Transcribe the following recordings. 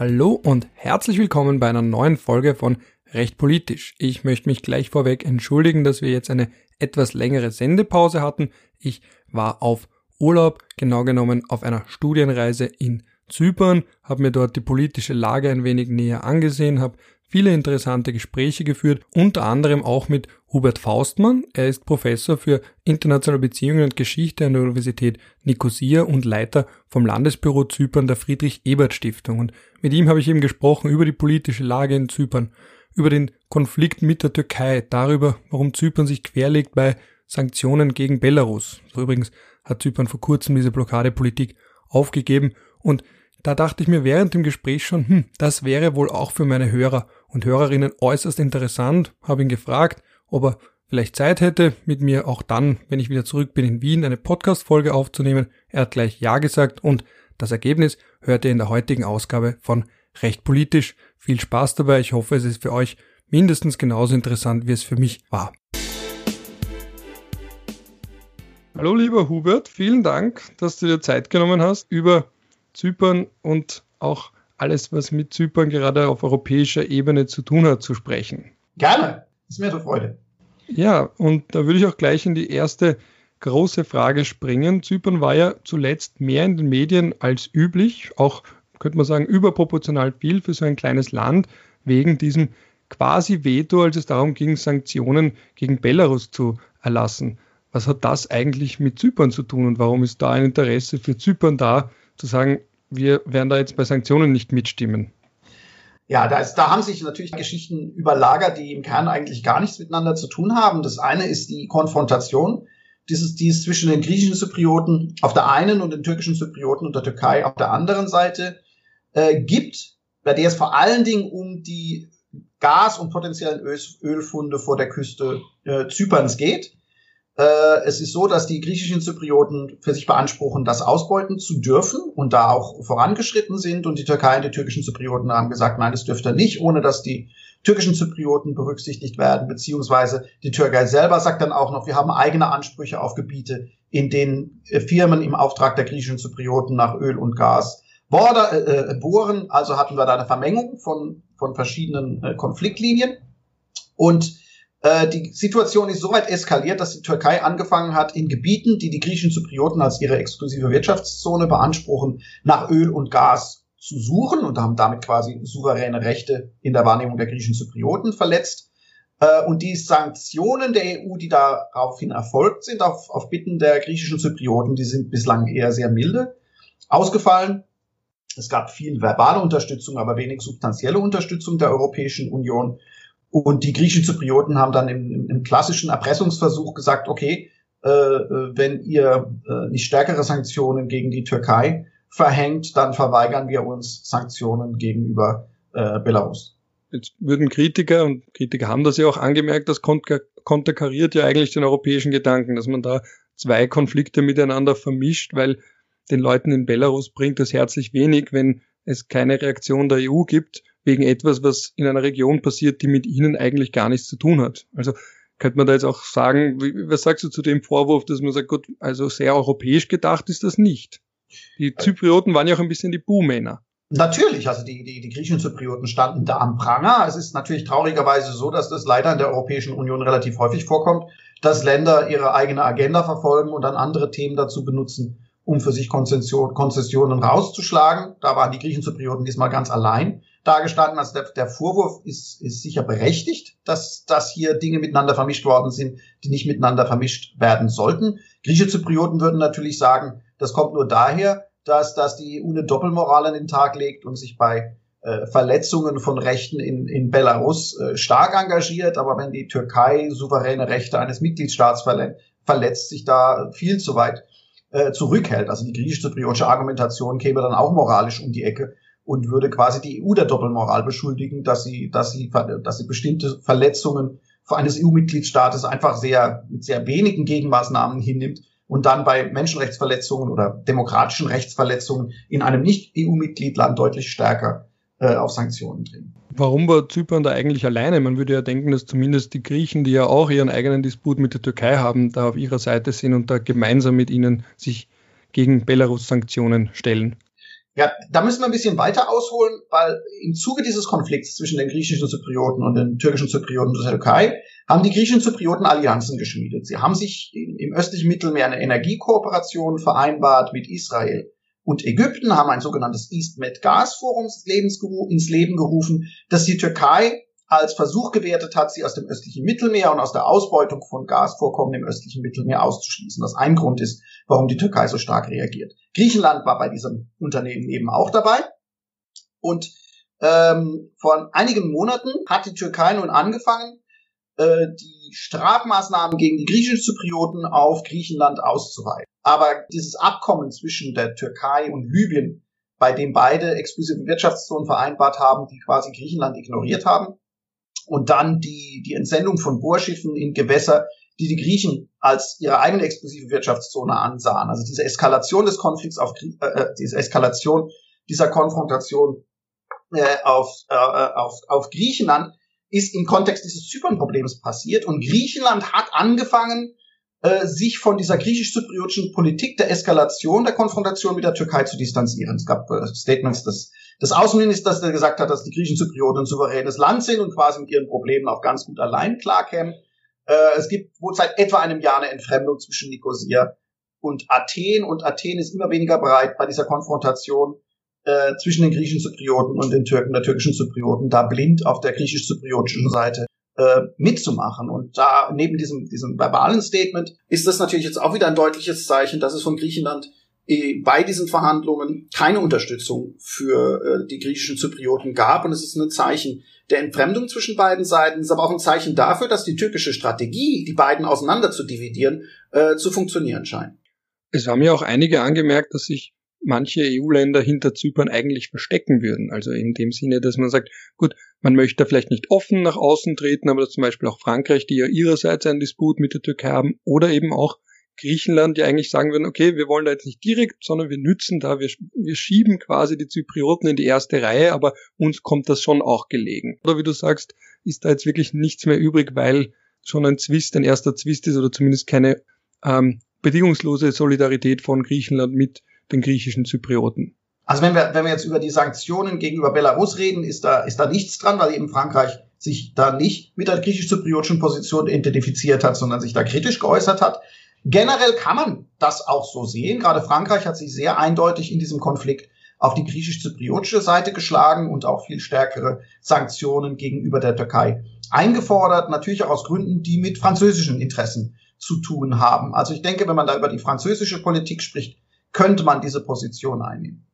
Hallo und herzlich willkommen bei einer neuen Folge von Recht politisch. Ich möchte mich gleich vorweg entschuldigen, dass wir jetzt eine etwas längere Sendepause hatten. Ich war auf Urlaub, genau genommen auf einer Studienreise in Zypern, habe mir dort die politische Lage ein wenig näher angesehen, habe viele interessante Gespräche geführt, unter anderem auch mit Hubert Faustmann. Er ist Professor für internationale Beziehungen und Geschichte an der Universität Nicosia und Leiter vom Landesbüro Zypern der Friedrich-Ebert-Stiftung. Und mit ihm habe ich eben gesprochen über die politische Lage in Zypern, über den Konflikt mit der Türkei, darüber, warum Zypern sich querlegt bei Sanktionen gegen Belarus. So übrigens hat Zypern vor kurzem diese Blockadepolitik aufgegeben und da dachte ich mir während dem Gespräch schon, hm, das wäre wohl auch für meine Hörer und Hörerinnen äußerst interessant, habe ihn gefragt, ob er vielleicht Zeit hätte, mit mir auch dann, wenn ich wieder zurück bin in Wien, eine Podcast-Folge aufzunehmen. Er hat gleich Ja gesagt und das Ergebnis hört ihr in der heutigen Ausgabe von Recht politisch. Viel Spaß dabei. Ich hoffe, es ist für euch mindestens genauso interessant, wie es für mich war. Hallo lieber Hubert, vielen Dank, dass du dir Zeit genommen hast, über Zypern und auch alles, was mit Zypern gerade auf europäischer Ebene zu tun hat, zu sprechen. Gerne, ist mir eine Freude. Ja, und da würde ich auch gleich in die erste große Frage springen. Zypern war ja zuletzt mehr in den Medien als üblich, auch könnte man sagen überproportional viel für so ein kleines Land, wegen diesem quasi Veto, als es darum ging, Sanktionen gegen Belarus zu erlassen. Was hat das eigentlich mit Zypern zu tun und warum ist da ein Interesse für Zypern da, zu sagen, wir werden da jetzt bei Sanktionen nicht mitstimmen. Ja, da, ist, da haben sich natürlich Geschichten überlagert, die im Kern eigentlich gar nichts miteinander zu tun haben. Das eine ist die Konfrontation, dieses, die es zwischen den griechischen Zyprioten auf der einen und den türkischen Zyprioten und der Türkei auf der anderen Seite äh, gibt, bei der es vor allen Dingen um die Gas- und potenziellen Öl, Ölfunde vor der Küste äh, Zyperns geht. Äh, es ist so, dass die griechischen Zyprioten für sich beanspruchen, das ausbeuten zu dürfen und da auch vorangeschritten sind. Und die Türkei und die türkischen Zyprioten haben gesagt, nein, das dürft ihr nicht, ohne dass die türkischen Zyprioten berücksichtigt werden, beziehungsweise die Türkei selber sagt dann auch noch, wir haben eigene Ansprüche auf Gebiete, in denen äh, Firmen im Auftrag der griechischen Zyprioten nach Öl und Gas border, äh, bohren. Also hatten wir da eine Vermengung von, von verschiedenen äh, Konfliktlinien. Und äh, die Situation ist so weit eskaliert, dass die Türkei angefangen hat, in Gebieten, die die griechischen Zyprioten als ihre exklusive Wirtschaftszone beanspruchen, nach Öl und Gas zu suchen und haben damit quasi souveräne Rechte in der Wahrnehmung der griechischen Zyprioten verletzt. Äh, und die Sanktionen der EU, die daraufhin erfolgt sind, auf, auf Bitten der griechischen Zyprioten, die sind bislang eher sehr milde ausgefallen. Es gab viel verbale Unterstützung, aber wenig substanzielle Unterstützung der Europäischen Union. Und die griechischen Zyprioten haben dann im, im, klassischen Erpressungsversuch gesagt, okay, äh, äh, wenn ihr äh, nicht stärkere Sanktionen gegen die Türkei verhängt, dann verweigern wir uns Sanktionen gegenüber äh, Belarus. Jetzt würden Kritiker, und Kritiker haben das ja auch angemerkt, das konterkariert ja eigentlich den europäischen Gedanken, dass man da zwei Konflikte miteinander vermischt, weil den Leuten in Belarus bringt das herzlich wenig, wenn es keine Reaktion der EU gibt wegen etwas, was in einer Region passiert, die mit ihnen eigentlich gar nichts zu tun hat. Also könnte man da jetzt auch sagen, was sagst du zu dem Vorwurf, dass man sagt, gut, also sehr europäisch gedacht ist das nicht. Die Zyprioten waren ja auch ein bisschen die Buhmänner. Natürlich, also die, die, die griechischen Zyprioten standen da am Pranger. Es ist natürlich traurigerweise so, dass das leider in der Europäischen Union relativ häufig vorkommt, dass Länder ihre eigene Agenda verfolgen und dann andere Themen dazu benutzen, um für sich Konzession, Konzessionen rauszuschlagen. Da waren die Griechen Zyprioten diesmal ganz allein dargestanden. Also der, der Vorwurf ist, ist sicher berechtigt, dass, dass hier Dinge miteinander vermischt worden sind, die nicht miteinander vermischt werden sollten. Griechische Zyprioten würden natürlich sagen, das kommt nur daher, dass, dass die EU eine Doppelmoral an den Tag legt und sich bei äh, Verletzungen von Rechten in, in Belarus äh, stark engagiert. Aber wenn die Türkei souveräne Rechte eines Mitgliedstaats verletzt, sich da viel zu weit äh, zurückhält. Also die griechisch-zypriotische Argumentation käme dann auch moralisch um die Ecke und würde quasi die EU der Doppelmoral beschuldigen, dass sie, dass sie, dass sie bestimmte Verletzungen eines EU-Mitgliedstaates einfach sehr, mit sehr wenigen Gegenmaßnahmen hinnimmt und dann bei Menschenrechtsverletzungen oder demokratischen Rechtsverletzungen in einem Nicht-EU-Mitgliedland deutlich stärker äh, auf Sanktionen drehen. Warum war Zypern da eigentlich alleine? Man würde ja denken, dass zumindest die Griechen, die ja auch ihren eigenen Disput mit der Türkei haben, da auf ihrer Seite sind und da gemeinsam mit ihnen sich gegen Belarus Sanktionen stellen. Ja, da müssen wir ein bisschen weiter ausholen, weil im Zuge dieses Konflikts zwischen den griechischen Zyprioten und den türkischen Zyprioten der Türkei haben die griechischen Zyprioten Allianzen geschmiedet. Sie haben sich im östlichen Mittelmeer eine Energiekooperation vereinbart mit Israel und Ägypten, haben ein sogenanntes East Med Gas Forum ins Leben gerufen, das die Türkei als Versuch gewertet hat, sie aus dem östlichen Mittelmeer und aus der Ausbeutung von Gasvorkommen im östlichen Mittelmeer auszuschließen. Das ein Grund ist, warum die Türkei so stark reagiert. Griechenland war bei diesem Unternehmen eben auch dabei. Und ähm, vor einigen Monaten hat die Türkei nun angefangen, äh, die Strafmaßnahmen gegen die griechischen Zyprioten auf Griechenland auszuweiten. Aber dieses Abkommen zwischen der Türkei und Libyen, bei dem beide exklusive Wirtschaftszonen vereinbart haben, die quasi Griechenland ignoriert haben, und dann die, die Entsendung von Bohrschiffen in Gewässer, die die Griechen als ihre eigene exklusive Wirtschaftszone ansahen. Also diese Eskalation des Konflikts auf äh, äh, diese Eskalation dieser Konfrontation äh, auf, äh, auf, auf Griechenland ist im Kontext dieses Zypern-Problems passiert und Griechenland hat angefangen, äh, sich von dieser griechisch-zypriotischen Politik der Eskalation der Konfrontation mit der Türkei zu distanzieren. Es gab äh, Statements des, des Außenministers, der gesagt hat, dass die griechischen Zyprioten ein souveränes Land sind und quasi mit ihren Problemen auch ganz gut allein klarkämen. Äh, es gibt wohl seit etwa einem Jahr eine Entfremdung zwischen Nicosia und Athen und Athen ist immer weniger bereit bei dieser Konfrontation äh, zwischen den griechischen Zyprioten und den Türken, der türkischen Zyprioten, da blind auf der griechisch-zypriotischen Seite äh, mitzumachen. Und da neben diesem, diesem verbalen Statement ist das natürlich jetzt auch wieder ein deutliches Zeichen, dass es von Griechenland äh, bei diesen Verhandlungen keine Unterstützung für äh, die griechischen Zyprioten gab. Und es ist ein Zeichen der Entfremdung zwischen beiden Seiten. Ist aber auch ein Zeichen dafür, dass die türkische Strategie, die beiden auseinander zu dividieren, zu funktionieren scheint. Es haben ja auch einige angemerkt, dass sich manche EU-Länder hinter Zypern eigentlich verstecken würden. Also in dem Sinne, dass man sagt, gut, man möchte vielleicht nicht offen nach außen treten, aber dass zum Beispiel auch Frankreich, die ja ihrerseits einen Disput mit der Türkei haben, oder eben auch Griechenland, die eigentlich sagen würden, okay, wir wollen da jetzt nicht direkt, sondern wir nützen da, wir, wir schieben quasi die Zyprioten in die erste Reihe, aber uns kommt das schon auch gelegen. Oder wie du sagst, ist da jetzt wirklich nichts mehr übrig, weil schon ein Zwist, ein erster Zwist ist oder zumindest keine ähm, bedingungslose Solidarität von Griechenland mit den griechischen Zyprioten. Also wenn wir, wenn wir jetzt über die Sanktionen gegenüber Belarus reden, ist da, ist da nichts dran, weil eben Frankreich sich da nicht mit der griechisch-zypriotischen Position identifiziert hat, sondern sich da kritisch geäußert hat. Generell kann man das auch so sehen. Gerade Frankreich hat sich sehr eindeutig in diesem Konflikt auf die griechisch-zypriotische Seite geschlagen und auch viel stärkere Sanktionen gegenüber der Türkei eingefordert. Natürlich auch aus Gründen, die mit französischen Interessen zu tun haben. Also ich denke, wenn man da über die französische Politik spricht, könnte man diese Position einnehmen.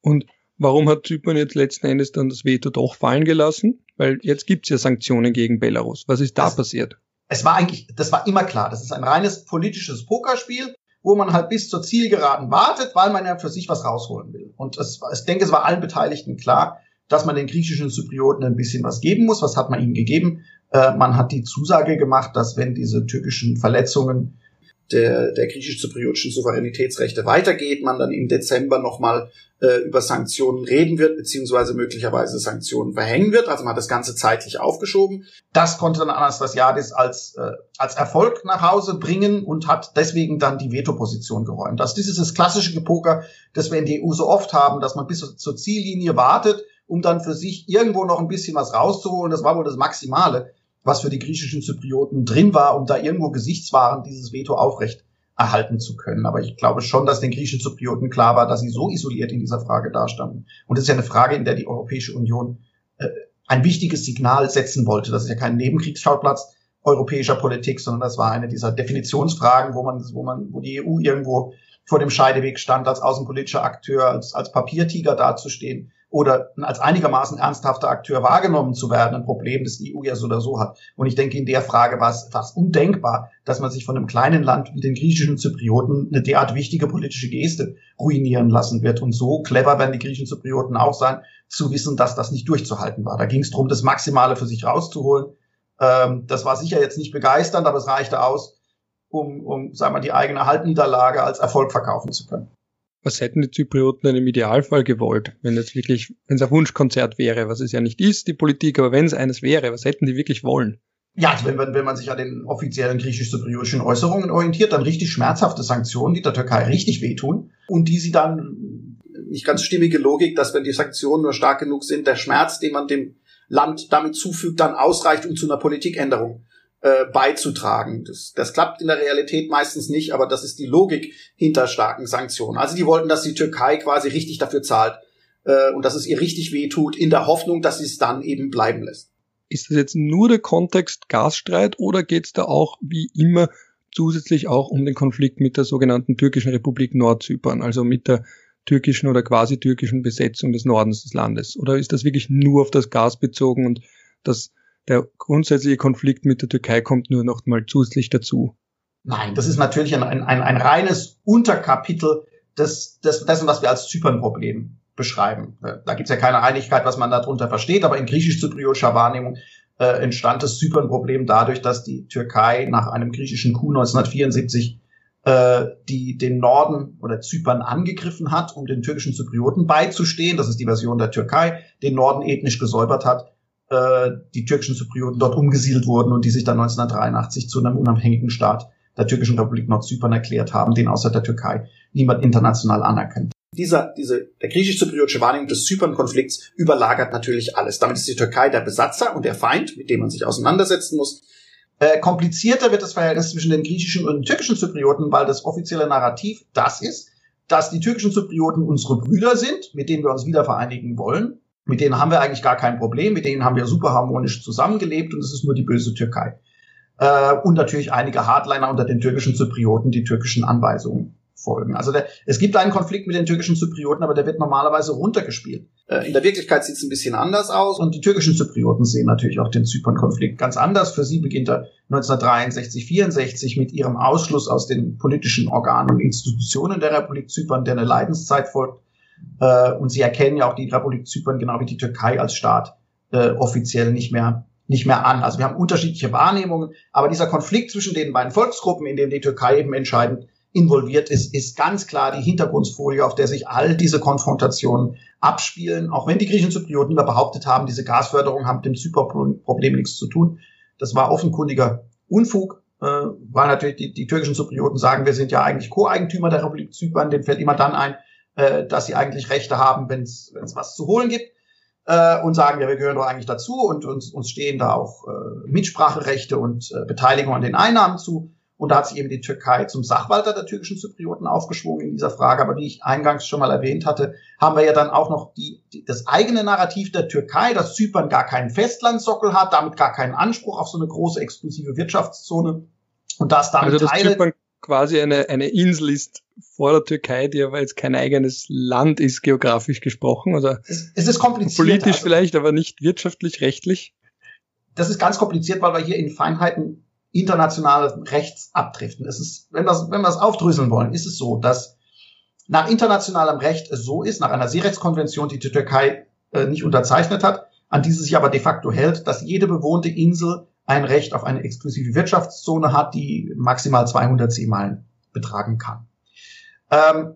Und warum hat Zypern jetzt letzten Endes dann das Veto doch fallen gelassen? Weil jetzt gibt es ja Sanktionen gegen Belarus. Was ist da das, passiert? Es war eigentlich, das war immer klar. Das ist ein reines politisches Pokerspiel, wo man halt bis zur Zielgeraden wartet, weil man ja für sich was rausholen will. Und es, ich denke, es war allen Beteiligten klar, dass man den griechischen Zyprioten ein bisschen was geben muss. Was hat man ihnen gegeben? Äh, man hat die Zusage gemacht, dass wenn diese türkischen Verletzungen der, der griechisch-zypriotischen Souveränitätsrechte weitergeht, man dann im Dezember nochmal äh, über Sanktionen reden wird, beziehungsweise möglicherweise Sanktionen verhängen wird. Also man hat das Ganze zeitlich aufgeschoben. Das konnte dann Anastasiadis als, äh, als Erfolg nach Hause bringen und hat deswegen dann die Veto-Position geräumt. Also dieses ist das klassische Gepoker, das wir in der EU so oft haben, dass man bis zur Ziellinie wartet, um dann für sich irgendwo noch ein bisschen was rauszuholen. Das war wohl das Maximale was für die griechischen Zyprioten drin war, um da irgendwo Gesichtswaren dieses Veto aufrecht erhalten zu können. Aber ich glaube schon, dass den griechischen Zyprioten klar war, dass sie so isoliert in dieser Frage dastanden. Und das ist ja eine Frage, in der die Europäische Union äh, ein wichtiges Signal setzen wollte. Das ist ja kein Nebenkriegsschauplatz europäischer Politik, sondern das war eine dieser Definitionsfragen, wo man, wo man, wo die EU irgendwo vor dem Scheideweg stand, als außenpolitischer Akteur, als, als Papiertiger dazustehen oder als einigermaßen ernsthafter Akteur wahrgenommen zu werden, ein Problem, das die EU ja so oder so hat. Und ich denke, in der Frage war es fast undenkbar, dass man sich von einem kleinen Land wie den griechischen Zyprioten eine derart wichtige politische Geste ruinieren lassen wird. Und so clever werden die griechischen Zyprioten auch sein, zu wissen, dass das nicht durchzuhalten war. Da ging es darum, das Maximale für sich rauszuholen. Ähm, das war sicher jetzt nicht begeisternd, aber es reichte aus, um, um sagen wir, die eigene Halbniederlage als Erfolg verkaufen zu können was hätten die Zyprioten denn im Idealfall gewollt, wenn jetzt wirklich, wenn es ein Wunschkonzert wäre, was es ja nicht ist, die Politik, aber wenn es eines wäre, was hätten die wirklich wollen? Ja, also wenn, man, wenn man sich an den offiziellen griechisch-zypriotischen Äußerungen orientiert, dann richtig schmerzhafte Sanktionen, die der Türkei richtig wehtun und die sie dann nicht ganz stimmige Logik, dass wenn die Sanktionen nur stark genug sind, der Schmerz, den man dem Land damit zufügt, dann ausreicht, um zu einer Politikänderung äh, beizutragen. Das, das klappt in der Realität meistens nicht, aber das ist die Logik hinter starken Sanktionen. Also die wollten, dass die Türkei quasi richtig dafür zahlt äh, und dass es ihr richtig wehtut, in der Hoffnung, dass sie es dann eben bleiben lässt. Ist das jetzt nur der Kontext Gasstreit oder geht es da auch wie immer zusätzlich auch um den Konflikt mit der sogenannten türkischen Republik Nordzypern, also mit der türkischen oder quasi türkischen Besetzung des Nordens des Landes? Oder ist das wirklich nur auf das Gas bezogen und das, der grundsätzliche Konflikt mit der Türkei kommt nur noch mal zusätzlich dazu? Nein, das ist natürlich ein, ein, ein reines Unterkapitel des, des, dessen, was wir als Zypern-Problem beschreiben. Da gibt es ja keine Einigkeit, was man darunter versteht, aber in griechisch-zypriotischer Wahrnehmung äh, entstand das Zypern-Problem dadurch, dass die Türkei nach einem griechischen Coup 1974 äh, die den Norden oder Zypern angegriffen hat, um den türkischen Zyprioten beizustehen. Das ist die Version der Türkei, den Norden ethnisch gesäubert hat, äh, die türkischen Zyprioten dort umgesiedelt wurden und die sich dann 1983 zu einem unabhängigen Staat der türkischen Republik Nordzypern erklärt haben, den außer der Türkei niemand international anerkennt dieser, diese, der griechisch-zypriotische Wahrnehmung des Zypern-Konflikts überlagert natürlich alles. Damit ist die Türkei der Besatzer und der Feind, mit dem man sich auseinandersetzen muss. Äh, komplizierter wird das Verhältnis zwischen den griechischen und den türkischen Zyprioten, weil das offizielle Narrativ das ist, dass die türkischen Zyprioten unsere Brüder sind, mit denen wir uns wieder vereinigen wollen. Mit denen haben wir eigentlich gar kein Problem, mit denen haben wir super harmonisch zusammengelebt und es ist nur die böse Türkei. Äh, und natürlich einige Hardliner unter den türkischen Zyprioten, die türkischen Anweisungen folgen. Also der, es gibt einen Konflikt mit den türkischen Zyprioten, aber der wird normalerweise runtergespielt. Äh, in der Wirklichkeit sieht es ein bisschen anders aus und die türkischen Zyprioten sehen natürlich auch den Zypern-Konflikt ganz anders. Für sie beginnt er 1963, 64 mit ihrem Ausschluss aus den politischen Organen und Institutionen der Republik Zypern, der eine Leidenszeit folgt. Äh, und sie erkennen ja auch die Republik Zypern genau wie die Türkei als Staat äh, offiziell nicht mehr nicht mehr an. Also wir haben unterschiedliche Wahrnehmungen, aber dieser Konflikt zwischen den beiden Volksgruppen, in dem die Türkei eben entscheidend involviert ist, ist ganz klar die Hintergrundfolie, auf der sich all diese Konfrontationen abspielen. Auch wenn die griechischen Zyprioten immer behauptet haben, diese Gasförderung hat mit dem Zypern-Problem nichts zu tun. Das war offenkundiger Unfug, äh, weil natürlich die, die türkischen Zyprioten sagen, wir sind ja eigentlich Co-Eigentümer der Republik Zypern. Denen fällt immer dann ein, äh, dass sie eigentlich Rechte haben, wenn es was zu holen gibt. Äh, und sagen, ja, wir gehören doch eigentlich dazu und uns, uns stehen da auch äh, Mitspracherechte und äh, Beteiligung an den Einnahmen zu. Und da hat sich eben die Türkei zum Sachwalter der türkischen Zyprioten aufgeschwungen in dieser Frage. Aber wie ich eingangs schon mal erwähnt hatte, haben wir ja dann auch noch die, die, das eigene Narrativ der Türkei, dass Zypern gar keinen Festlandsockel hat, damit gar keinen Anspruch auf so eine große exklusive Wirtschaftszone. Und dass damit also, dass Teile, Zypern quasi eine, eine Insel ist vor der Türkei, die aber jetzt kein eigenes Land ist, geografisch gesprochen. Oder es, es ist kompliziert. Politisch also, vielleicht, aber nicht wirtschaftlich, rechtlich. Das ist ganz kompliziert, weil wir hier in Feinheiten internationales Rechts abdriften. Es ist, wenn wir wenn es aufdröseln wollen, ist es so, dass nach internationalem Recht es so ist, nach einer Seerechtskonvention, die die Türkei äh, nicht unterzeichnet hat, an die sie sich aber de facto hält, dass jede bewohnte Insel ein Recht auf eine exklusive Wirtschaftszone hat, die maximal 200 Seemeilen betragen kann. Ähm,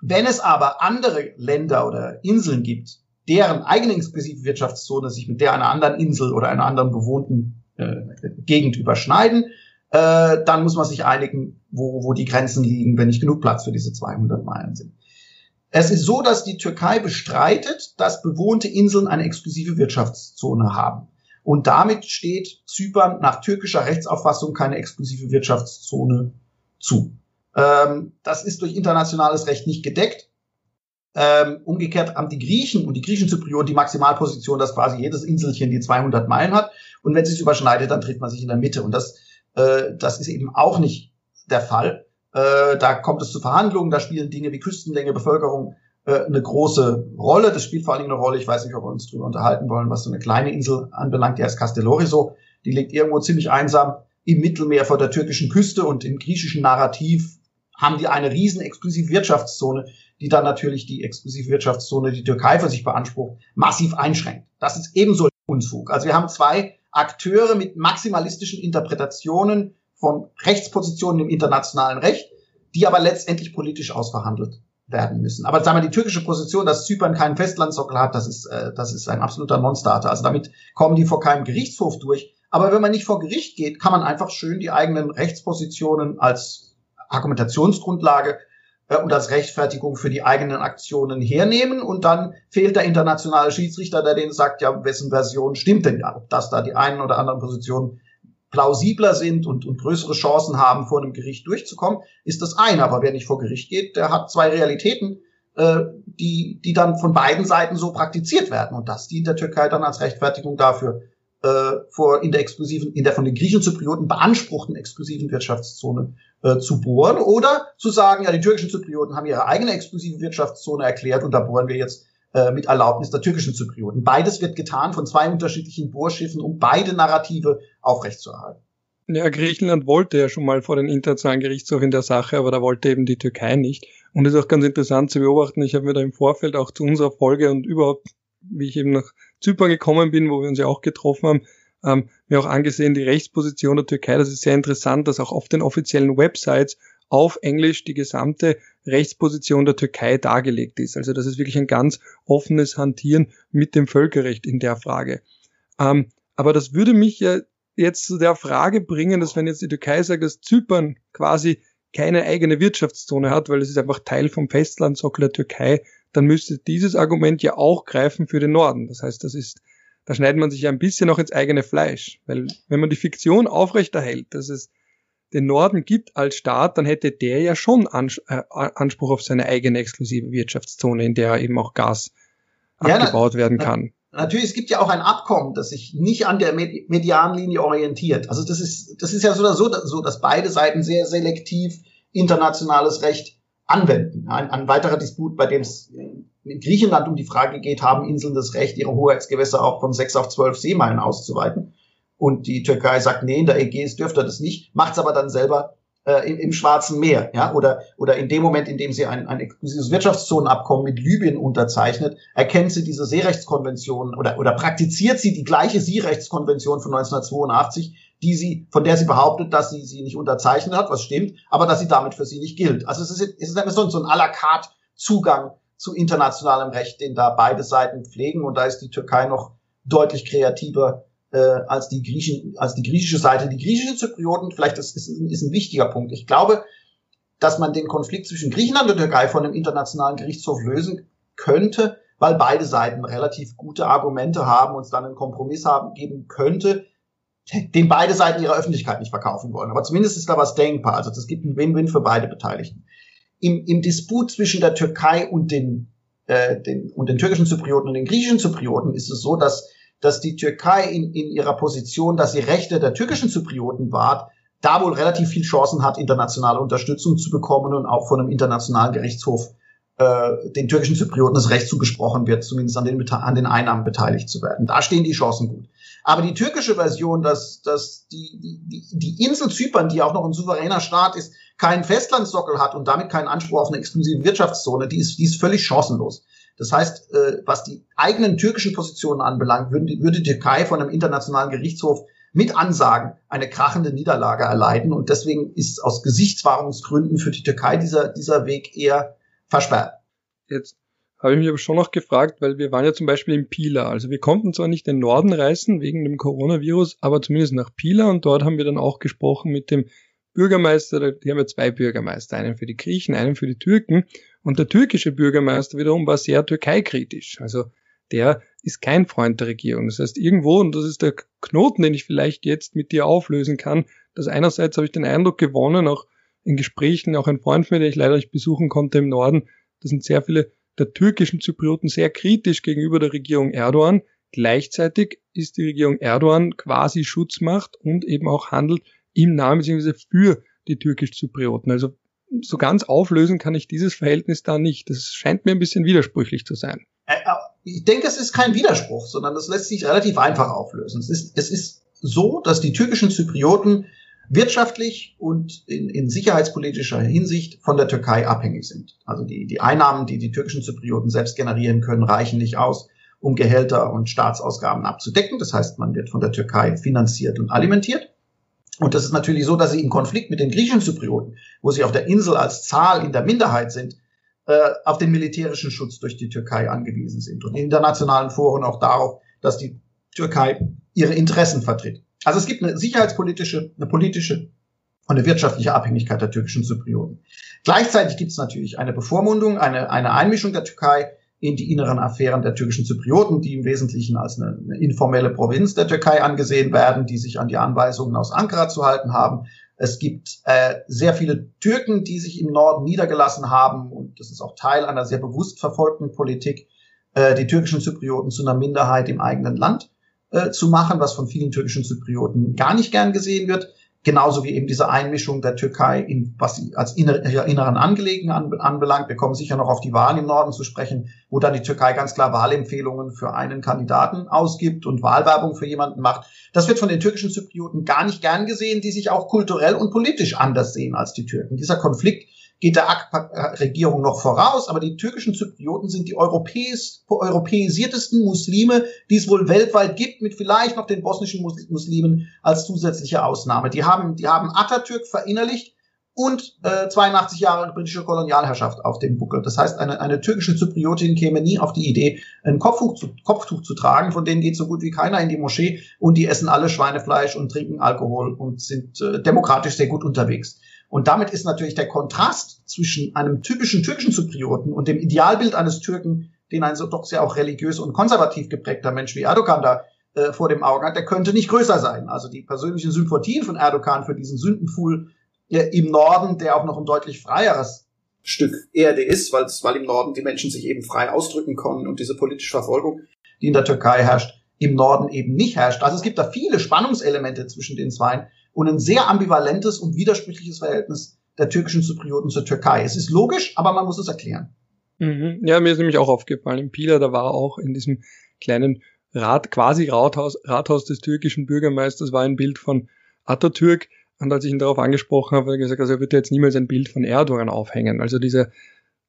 wenn es aber andere Länder oder Inseln gibt, deren eigene exklusive Wirtschaftszone sich mit der einer anderen Insel oder einer anderen bewohnten äh, Gegend überschneiden, äh, dann muss man sich einigen, wo, wo die Grenzen liegen, wenn nicht genug Platz für diese 200 Meilen sind. Es ist so, dass die Türkei bestreitet, dass bewohnte Inseln eine exklusive Wirtschaftszone haben. Und damit steht Zypern nach türkischer Rechtsauffassung keine exklusive Wirtschaftszone zu. Ähm, das ist durch internationales Recht nicht gedeckt. Ähm, umgekehrt haben die Griechen und die griechischen Zyprioten die Maximalposition, dass quasi jedes Inselchen die 200 Meilen hat. Und wenn es sich überschneidet, dann trifft man sich in der Mitte. Und das, äh, das ist eben auch nicht der Fall. Äh, da kommt es zu Verhandlungen, da spielen Dinge wie Küstenlänge, Bevölkerung äh, eine große Rolle. Das spielt vor allen Dingen eine Rolle, ich weiß nicht, ob wir uns darüber unterhalten wollen, was so eine kleine Insel anbelangt, die heißt Castelloriso. Die liegt irgendwo ziemlich einsam im Mittelmeer vor der türkischen Küste und im griechischen Narrativ haben die eine riesen exklusive Wirtschaftszone, die dann natürlich die exklusive Wirtschaftszone, die Türkei für sich beansprucht, massiv einschränkt. Das ist ebenso Unfug. Also wir haben zwei Akteure mit maximalistischen Interpretationen von Rechtspositionen im internationalen Recht, die aber letztendlich politisch ausverhandelt werden müssen. Aber sagen wir, die türkische Position, dass Zypern keinen Festlandsockel hat, das ist, äh, das ist ein absoluter Non-Starter. Also damit kommen die vor keinem Gerichtshof durch. Aber wenn man nicht vor Gericht geht, kann man einfach schön die eigenen Rechtspositionen als Argumentationsgrundlage äh, und als Rechtfertigung für die eigenen Aktionen hernehmen. Und dann fehlt der internationale Schiedsrichter, der denen sagt, ja, wessen Version stimmt denn ja, dass da die einen oder anderen Positionen plausibler sind und, und größere Chancen haben, vor einem Gericht durchzukommen, ist das eine. Aber wer nicht vor Gericht geht, der hat zwei Realitäten, äh, die, die dann von beiden Seiten so praktiziert werden. Und das dient der Türkei dann als Rechtfertigung dafür, äh, vor in der exklusiven, in der von den Griechen Zyprioten beanspruchten exklusiven Wirtschaftszone äh, zu bohren oder zu sagen, ja, die türkischen Zyprioten haben ihre eigene exklusive Wirtschaftszone erklärt und da bohren wir jetzt äh, mit Erlaubnis der türkischen Zyprioten. Beides wird getan von zwei unterschiedlichen Bohrschiffen, um beide Narrative aufrechtzuerhalten. Ja, Griechenland wollte ja schon mal vor den internationalen Gerichtshof in der Sache, aber da wollte eben die Türkei nicht. Und es ist auch ganz interessant zu beobachten. Ich habe mir da im Vorfeld auch zu unserer Folge und überhaupt, wie ich eben nach Zypern gekommen bin, wo wir uns ja auch getroffen haben, ähm, mir auch angesehen, die Rechtsposition der Türkei. Das ist sehr interessant, dass auch auf den offiziellen Websites auf Englisch die gesamte Rechtsposition der Türkei dargelegt ist. Also das ist wirklich ein ganz offenes Hantieren mit dem Völkerrecht in der Frage. Ähm, aber das würde mich ja jetzt zu der Frage bringen, dass wenn jetzt die Türkei sagt, dass Zypern quasi keine eigene Wirtschaftszone hat, weil es ist einfach Teil vom Festlandsockel der Türkei, dann müsste dieses Argument ja auch greifen für den Norden. Das heißt, das ist, da schneidet man sich ja ein bisschen noch ins eigene Fleisch. Weil wenn man die Fiktion aufrechterhält, dass es den Norden gibt als Staat, dann hätte der ja schon äh, Anspruch auf seine eigene exklusive Wirtschaftszone, in der eben auch Gas ja, abgebaut werden kann natürlich, es gibt ja auch ein Abkommen, das sich nicht an der Medianlinie orientiert. Also das ist, das ist ja so so, so, dass beide Seiten sehr selektiv internationales Recht anwenden. Ein, ein weiterer Disput, bei dem es in Griechenland um die Frage geht, haben Inseln das Recht, ihre Hoheitsgewässer auch von sechs auf zwölf Seemeilen auszuweiten. Und die Türkei sagt, nee, in der Ägäis dürfte das nicht, macht es aber dann selber äh, im, im Schwarzen Meer, ja, oder, oder in dem Moment, in dem sie ein, ein exklusives Wirtschaftszonenabkommen mit Libyen unterzeichnet, erkennt sie diese Seerechtskonvention oder, oder praktiziert sie die gleiche Seerechtskonvention von 1982, die sie, von der sie behauptet, dass sie sie nicht unterzeichnet hat, was stimmt, aber dass sie damit für sie nicht gilt. Also es ist, es ist so ein à la carte Zugang zu internationalem Recht, den da beide Seiten pflegen und da ist die Türkei noch deutlich kreativer äh, als die Griechen, als die griechische Seite. Die griechischen Zyprioten, vielleicht das ist, ist ein wichtiger Punkt. Ich glaube, dass man den Konflikt zwischen Griechenland und Türkei von einem internationalen Gerichtshof lösen könnte, weil beide Seiten relativ gute Argumente haben und es dann einen Kompromiss haben geben könnte, den beide Seiten ihrer Öffentlichkeit nicht verkaufen wollen. Aber zumindest ist da was denkbar. Also das gibt einen Win-Win für beide Beteiligten. Im, Im Disput zwischen der Türkei und den, äh, den, und den türkischen Zyprioten und den griechischen Zyprioten ist es so, dass dass die Türkei in, in ihrer Position, dass sie Rechte der türkischen Zyprioten wahrt, da wohl relativ viel Chancen hat, internationale Unterstützung zu bekommen und auch von einem internationalen Gerichtshof äh, den türkischen Zyprioten das Recht zugesprochen wird, zumindest an den, an den Einnahmen beteiligt zu werden. Da stehen die Chancen gut. Aber die türkische Version, dass, dass die, die, die Insel Zypern, die auch noch ein souveräner Staat ist, keinen Festlandssockel hat und damit keinen Anspruch auf eine exklusive Wirtschaftszone, die ist, die ist völlig chancenlos. Das heißt, äh, was die eigenen türkischen Positionen anbelangt, würde die, würde die Türkei von einem internationalen Gerichtshof mit Ansagen eine krachende Niederlage erleiden. Und deswegen ist aus Gesichtswahrungsgründen für die Türkei dieser, dieser Weg eher versperrt. Jetzt habe ich mich aber schon noch gefragt, weil wir waren ja zum Beispiel in Pila. Also wir konnten zwar nicht den Norden reisen wegen dem Coronavirus, aber zumindest nach Pila und dort haben wir dann auch gesprochen mit dem Bürgermeister, die haben ja zwei Bürgermeister, einen für die Griechen, einen für die Türken. Und der türkische Bürgermeister wiederum war sehr türkeikritisch. Also der ist kein Freund der Regierung. Das heißt, irgendwo, und das ist der Knoten, den ich vielleicht jetzt mit dir auflösen kann, dass einerseits habe ich den Eindruck gewonnen, auch in Gesprächen, auch ein Freund von mir, den ich leider nicht besuchen konnte im Norden, da sind sehr viele der türkischen Zyprioten sehr kritisch gegenüber der Regierung Erdogan. Gleichzeitig ist die Regierung Erdogan quasi Schutzmacht und eben auch handelt im Namen bzw. für die türkisch-Zyprioten. Also so ganz auflösen kann ich dieses Verhältnis da nicht. Das scheint mir ein bisschen widersprüchlich zu sein. Äh, äh, ich denke, es ist kein Widerspruch, sondern das lässt sich relativ einfach auflösen. Es ist, es ist so, dass die türkischen Zyprioten wirtschaftlich und in, in sicherheitspolitischer Hinsicht von der Türkei abhängig sind. Also die, die Einnahmen, die die türkischen Zyprioten selbst generieren können, reichen nicht aus, um Gehälter und Staatsausgaben abzudecken. Das heißt, man wird von der Türkei finanziert und alimentiert. Und das ist natürlich so, dass sie im Konflikt mit den griechischen Zyprioten, wo sie auf der Insel als Zahl in der Minderheit sind, äh, auf den militärischen Schutz durch die Türkei angewiesen sind und in internationalen Foren auch darauf, dass die Türkei ihre Interessen vertritt. Also es gibt eine sicherheitspolitische, eine politische und eine wirtschaftliche Abhängigkeit der türkischen Zyprioten. Gleichzeitig gibt es natürlich eine Bevormundung, eine, eine Einmischung der Türkei in die inneren Affären der türkischen Zyprioten, die im Wesentlichen als eine, eine informelle Provinz der Türkei angesehen werden, die sich an die Anweisungen aus Ankara zu halten haben. Es gibt äh, sehr viele Türken, die sich im Norden niedergelassen haben und das ist auch Teil einer sehr bewusst verfolgten Politik, äh, die türkischen Zyprioten zu einer Minderheit im eigenen Land äh, zu machen, was von vielen türkischen Zyprioten gar nicht gern gesehen wird genauso wie eben diese Einmischung der Türkei in was sie als inner, inneren Angelegenheiten anbelangt. Wir kommen sicher noch auf die Wahlen im Norden zu sprechen, wo dann die Türkei ganz klar Wahlempfehlungen für einen Kandidaten ausgibt und Wahlwerbung für jemanden macht. Das wird von den türkischen Zyprioten gar nicht gern gesehen, die sich auch kulturell und politisch anders sehen als die Türken. Dieser Konflikt geht der AK-Regierung noch voraus, aber die türkischen Zyprioten sind die europäis europäisiertesten Muslime, die es wohl weltweit gibt, mit vielleicht noch den bosnischen Muslimen als zusätzliche Ausnahme. Die haben, die haben Atatürk verinnerlicht und äh, 82 Jahre britische Kolonialherrschaft auf dem Buckel. Das heißt, eine, eine türkische Zypriotin käme nie auf die Idee, ein Kopftuch zu, Kopftuch zu tragen, von denen geht so gut wie keiner in die Moschee und die essen alle Schweinefleisch und trinken Alkohol und sind äh, demokratisch sehr gut unterwegs. Und damit ist natürlich der Kontrast zwischen einem typischen türkischen Zyprioten und dem Idealbild eines Türken, den ein so doch sehr auch religiös und konservativ geprägter Mensch wie Erdogan da äh, vor dem Auge hat, der könnte nicht größer sein. Also die persönlichen Sympathien von Erdogan für diesen Sündenfuhl äh, im Norden, der auch noch ein deutlich freieres Stück Erde ist, weil, im Norden die Menschen sich eben frei ausdrücken können und diese politische Verfolgung, die in der Türkei herrscht, im Norden eben nicht herrscht. Also es gibt da viele Spannungselemente zwischen den zwei und ein sehr ambivalentes und widersprüchliches Verhältnis der türkischen Zyprioten zur Türkei. Es ist logisch, aber man muss es erklären. Mhm. Ja, mir ist nämlich auch aufgefallen, in Pila, da war auch in diesem kleinen Rat, quasi Rathaus, Rathaus des türkischen Bürgermeisters war ein Bild von Atatürk. Und als ich ihn darauf angesprochen habe, hat er gesagt, also er wird jetzt niemals ein Bild von Erdogan aufhängen. Also diese,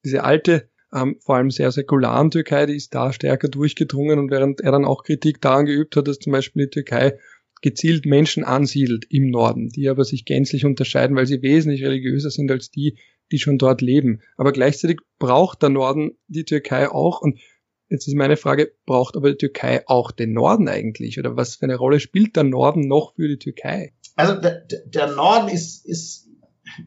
diese alte, ähm, vor allem sehr säkularen Türkei, die ist da stärker durchgedrungen und während er dann auch Kritik daran geübt hat, dass zum Beispiel die Türkei gezielt Menschen ansiedelt im Norden, die aber sich gänzlich unterscheiden, weil sie wesentlich religiöser sind als die, die schon dort leben. Aber gleichzeitig braucht der Norden die Türkei auch und Jetzt ist meine Frage, braucht aber die Türkei auch den Norden eigentlich? Oder was für eine Rolle spielt der Norden noch für die Türkei? Also der, der Norden ist, ist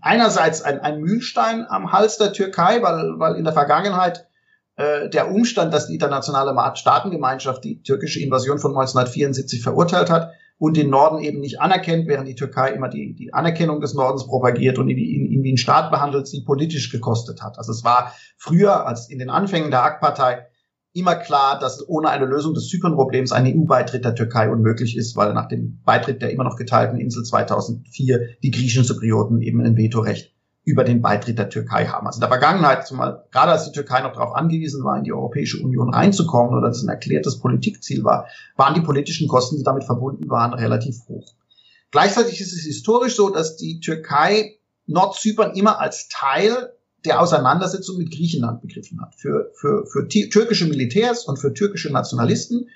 einerseits ein, ein Mühlstein am Hals der Türkei, weil, weil in der Vergangenheit äh, der Umstand, dass die internationale Staatengemeinschaft die türkische Invasion von 1974 verurteilt hat, und den Norden eben nicht anerkennt, während die Türkei immer die, die Anerkennung des Nordens propagiert und ihn, ihn, wie ein Staat behandelt, sie politisch gekostet hat. Also es war früher, als in den Anfängen der AK-Partei, immer klar, dass ohne eine Lösung des Zypern-Problems ein EU-Beitritt der Türkei unmöglich ist, weil nach dem Beitritt der immer noch geteilten Insel 2004 die griechischen Zyprioten eben ein Vetorecht über den Beitritt der Türkei haben. Also in der Vergangenheit, zumal gerade als die Türkei noch darauf angewiesen war, in die Europäische Union reinzukommen oder das ein erklärtes Politikziel war, waren die politischen Kosten, die damit verbunden waren, relativ hoch. Gleichzeitig ist es historisch so, dass die Türkei Nordzypern immer als Teil der Auseinandersetzung mit Griechenland begriffen hat. Für, für, für türkische Militärs und für türkische Nationalisten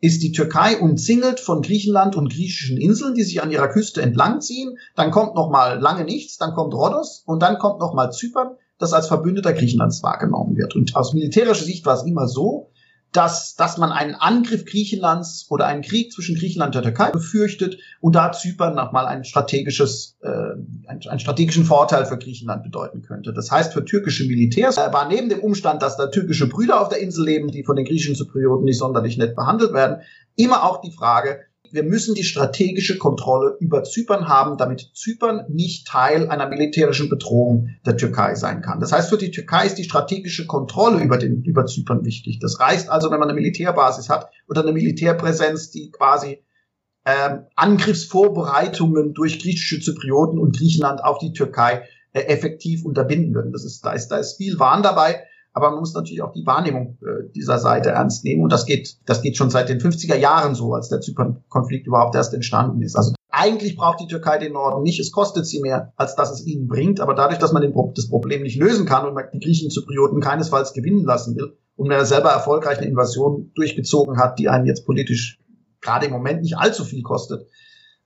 ist die Türkei umzingelt von Griechenland und griechischen Inseln, die sich an ihrer Küste entlangziehen. Dann kommt noch mal lange nichts, dann kommt Rhodos und dann kommt noch mal Zypern, das als Verbündeter Griechenlands wahrgenommen wird. Und aus militärischer Sicht war es immer so, dass, dass man einen Angriff Griechenlands oder einen Krieg zwischen Griechenland und der Türkei befürchtet und da Zypern nochmal ein strategisches, äh, einen, einen strategischen Vorteil für Griechenland bedeuten könnte. Das heißt, für türkische Militärs äh, war neben dem Umstand, dass da türkische Brüder auf der Insel leben, die von den griechischen Zyprioten nicht sonderlich nett behandelt werden, immer auch die Frage, wir müssen die strategische Kontrolle über Zypern haben, damit Zypern nicht Teil einer militärischen Bedrohung der Türkei sein kann. Das heißt, für die Türkei ist die strategische Kontrolle über, den, über Zypern wichtig. Das reicht also, wenn man eine Militärbasis hat oder eine Militärpräsenz, die quasi ähm, Angriffsvorbereitungen durch griechische Zyprioten und Griechenland auf die Türkei äh, effektiv unterbinden würden. Das ist, da ist, da ist viel Wahn dabei. Aber man muss natürlich auch die Wahrnehmung äh, dieser Seite ernst nehmen. Und das geht, das geht schon seit den 50er Jahren so, als der Zypern-Konflikt überhaupt erst entstanden ist. Also eigentlich braucht die Türkei den Norden nicht. Es kostet sie mehr, als dass es ihnen bringt. Aber dadurch, dass man den, das Problem nicht lösen kann und man die griechischen Zyprioten keinesfalls gewinnen lassen will und man selber erfolgreich eine Invasion durchgezogen hat, die einen jetzt politisch gerade im Moment nicht allzu viel kostet,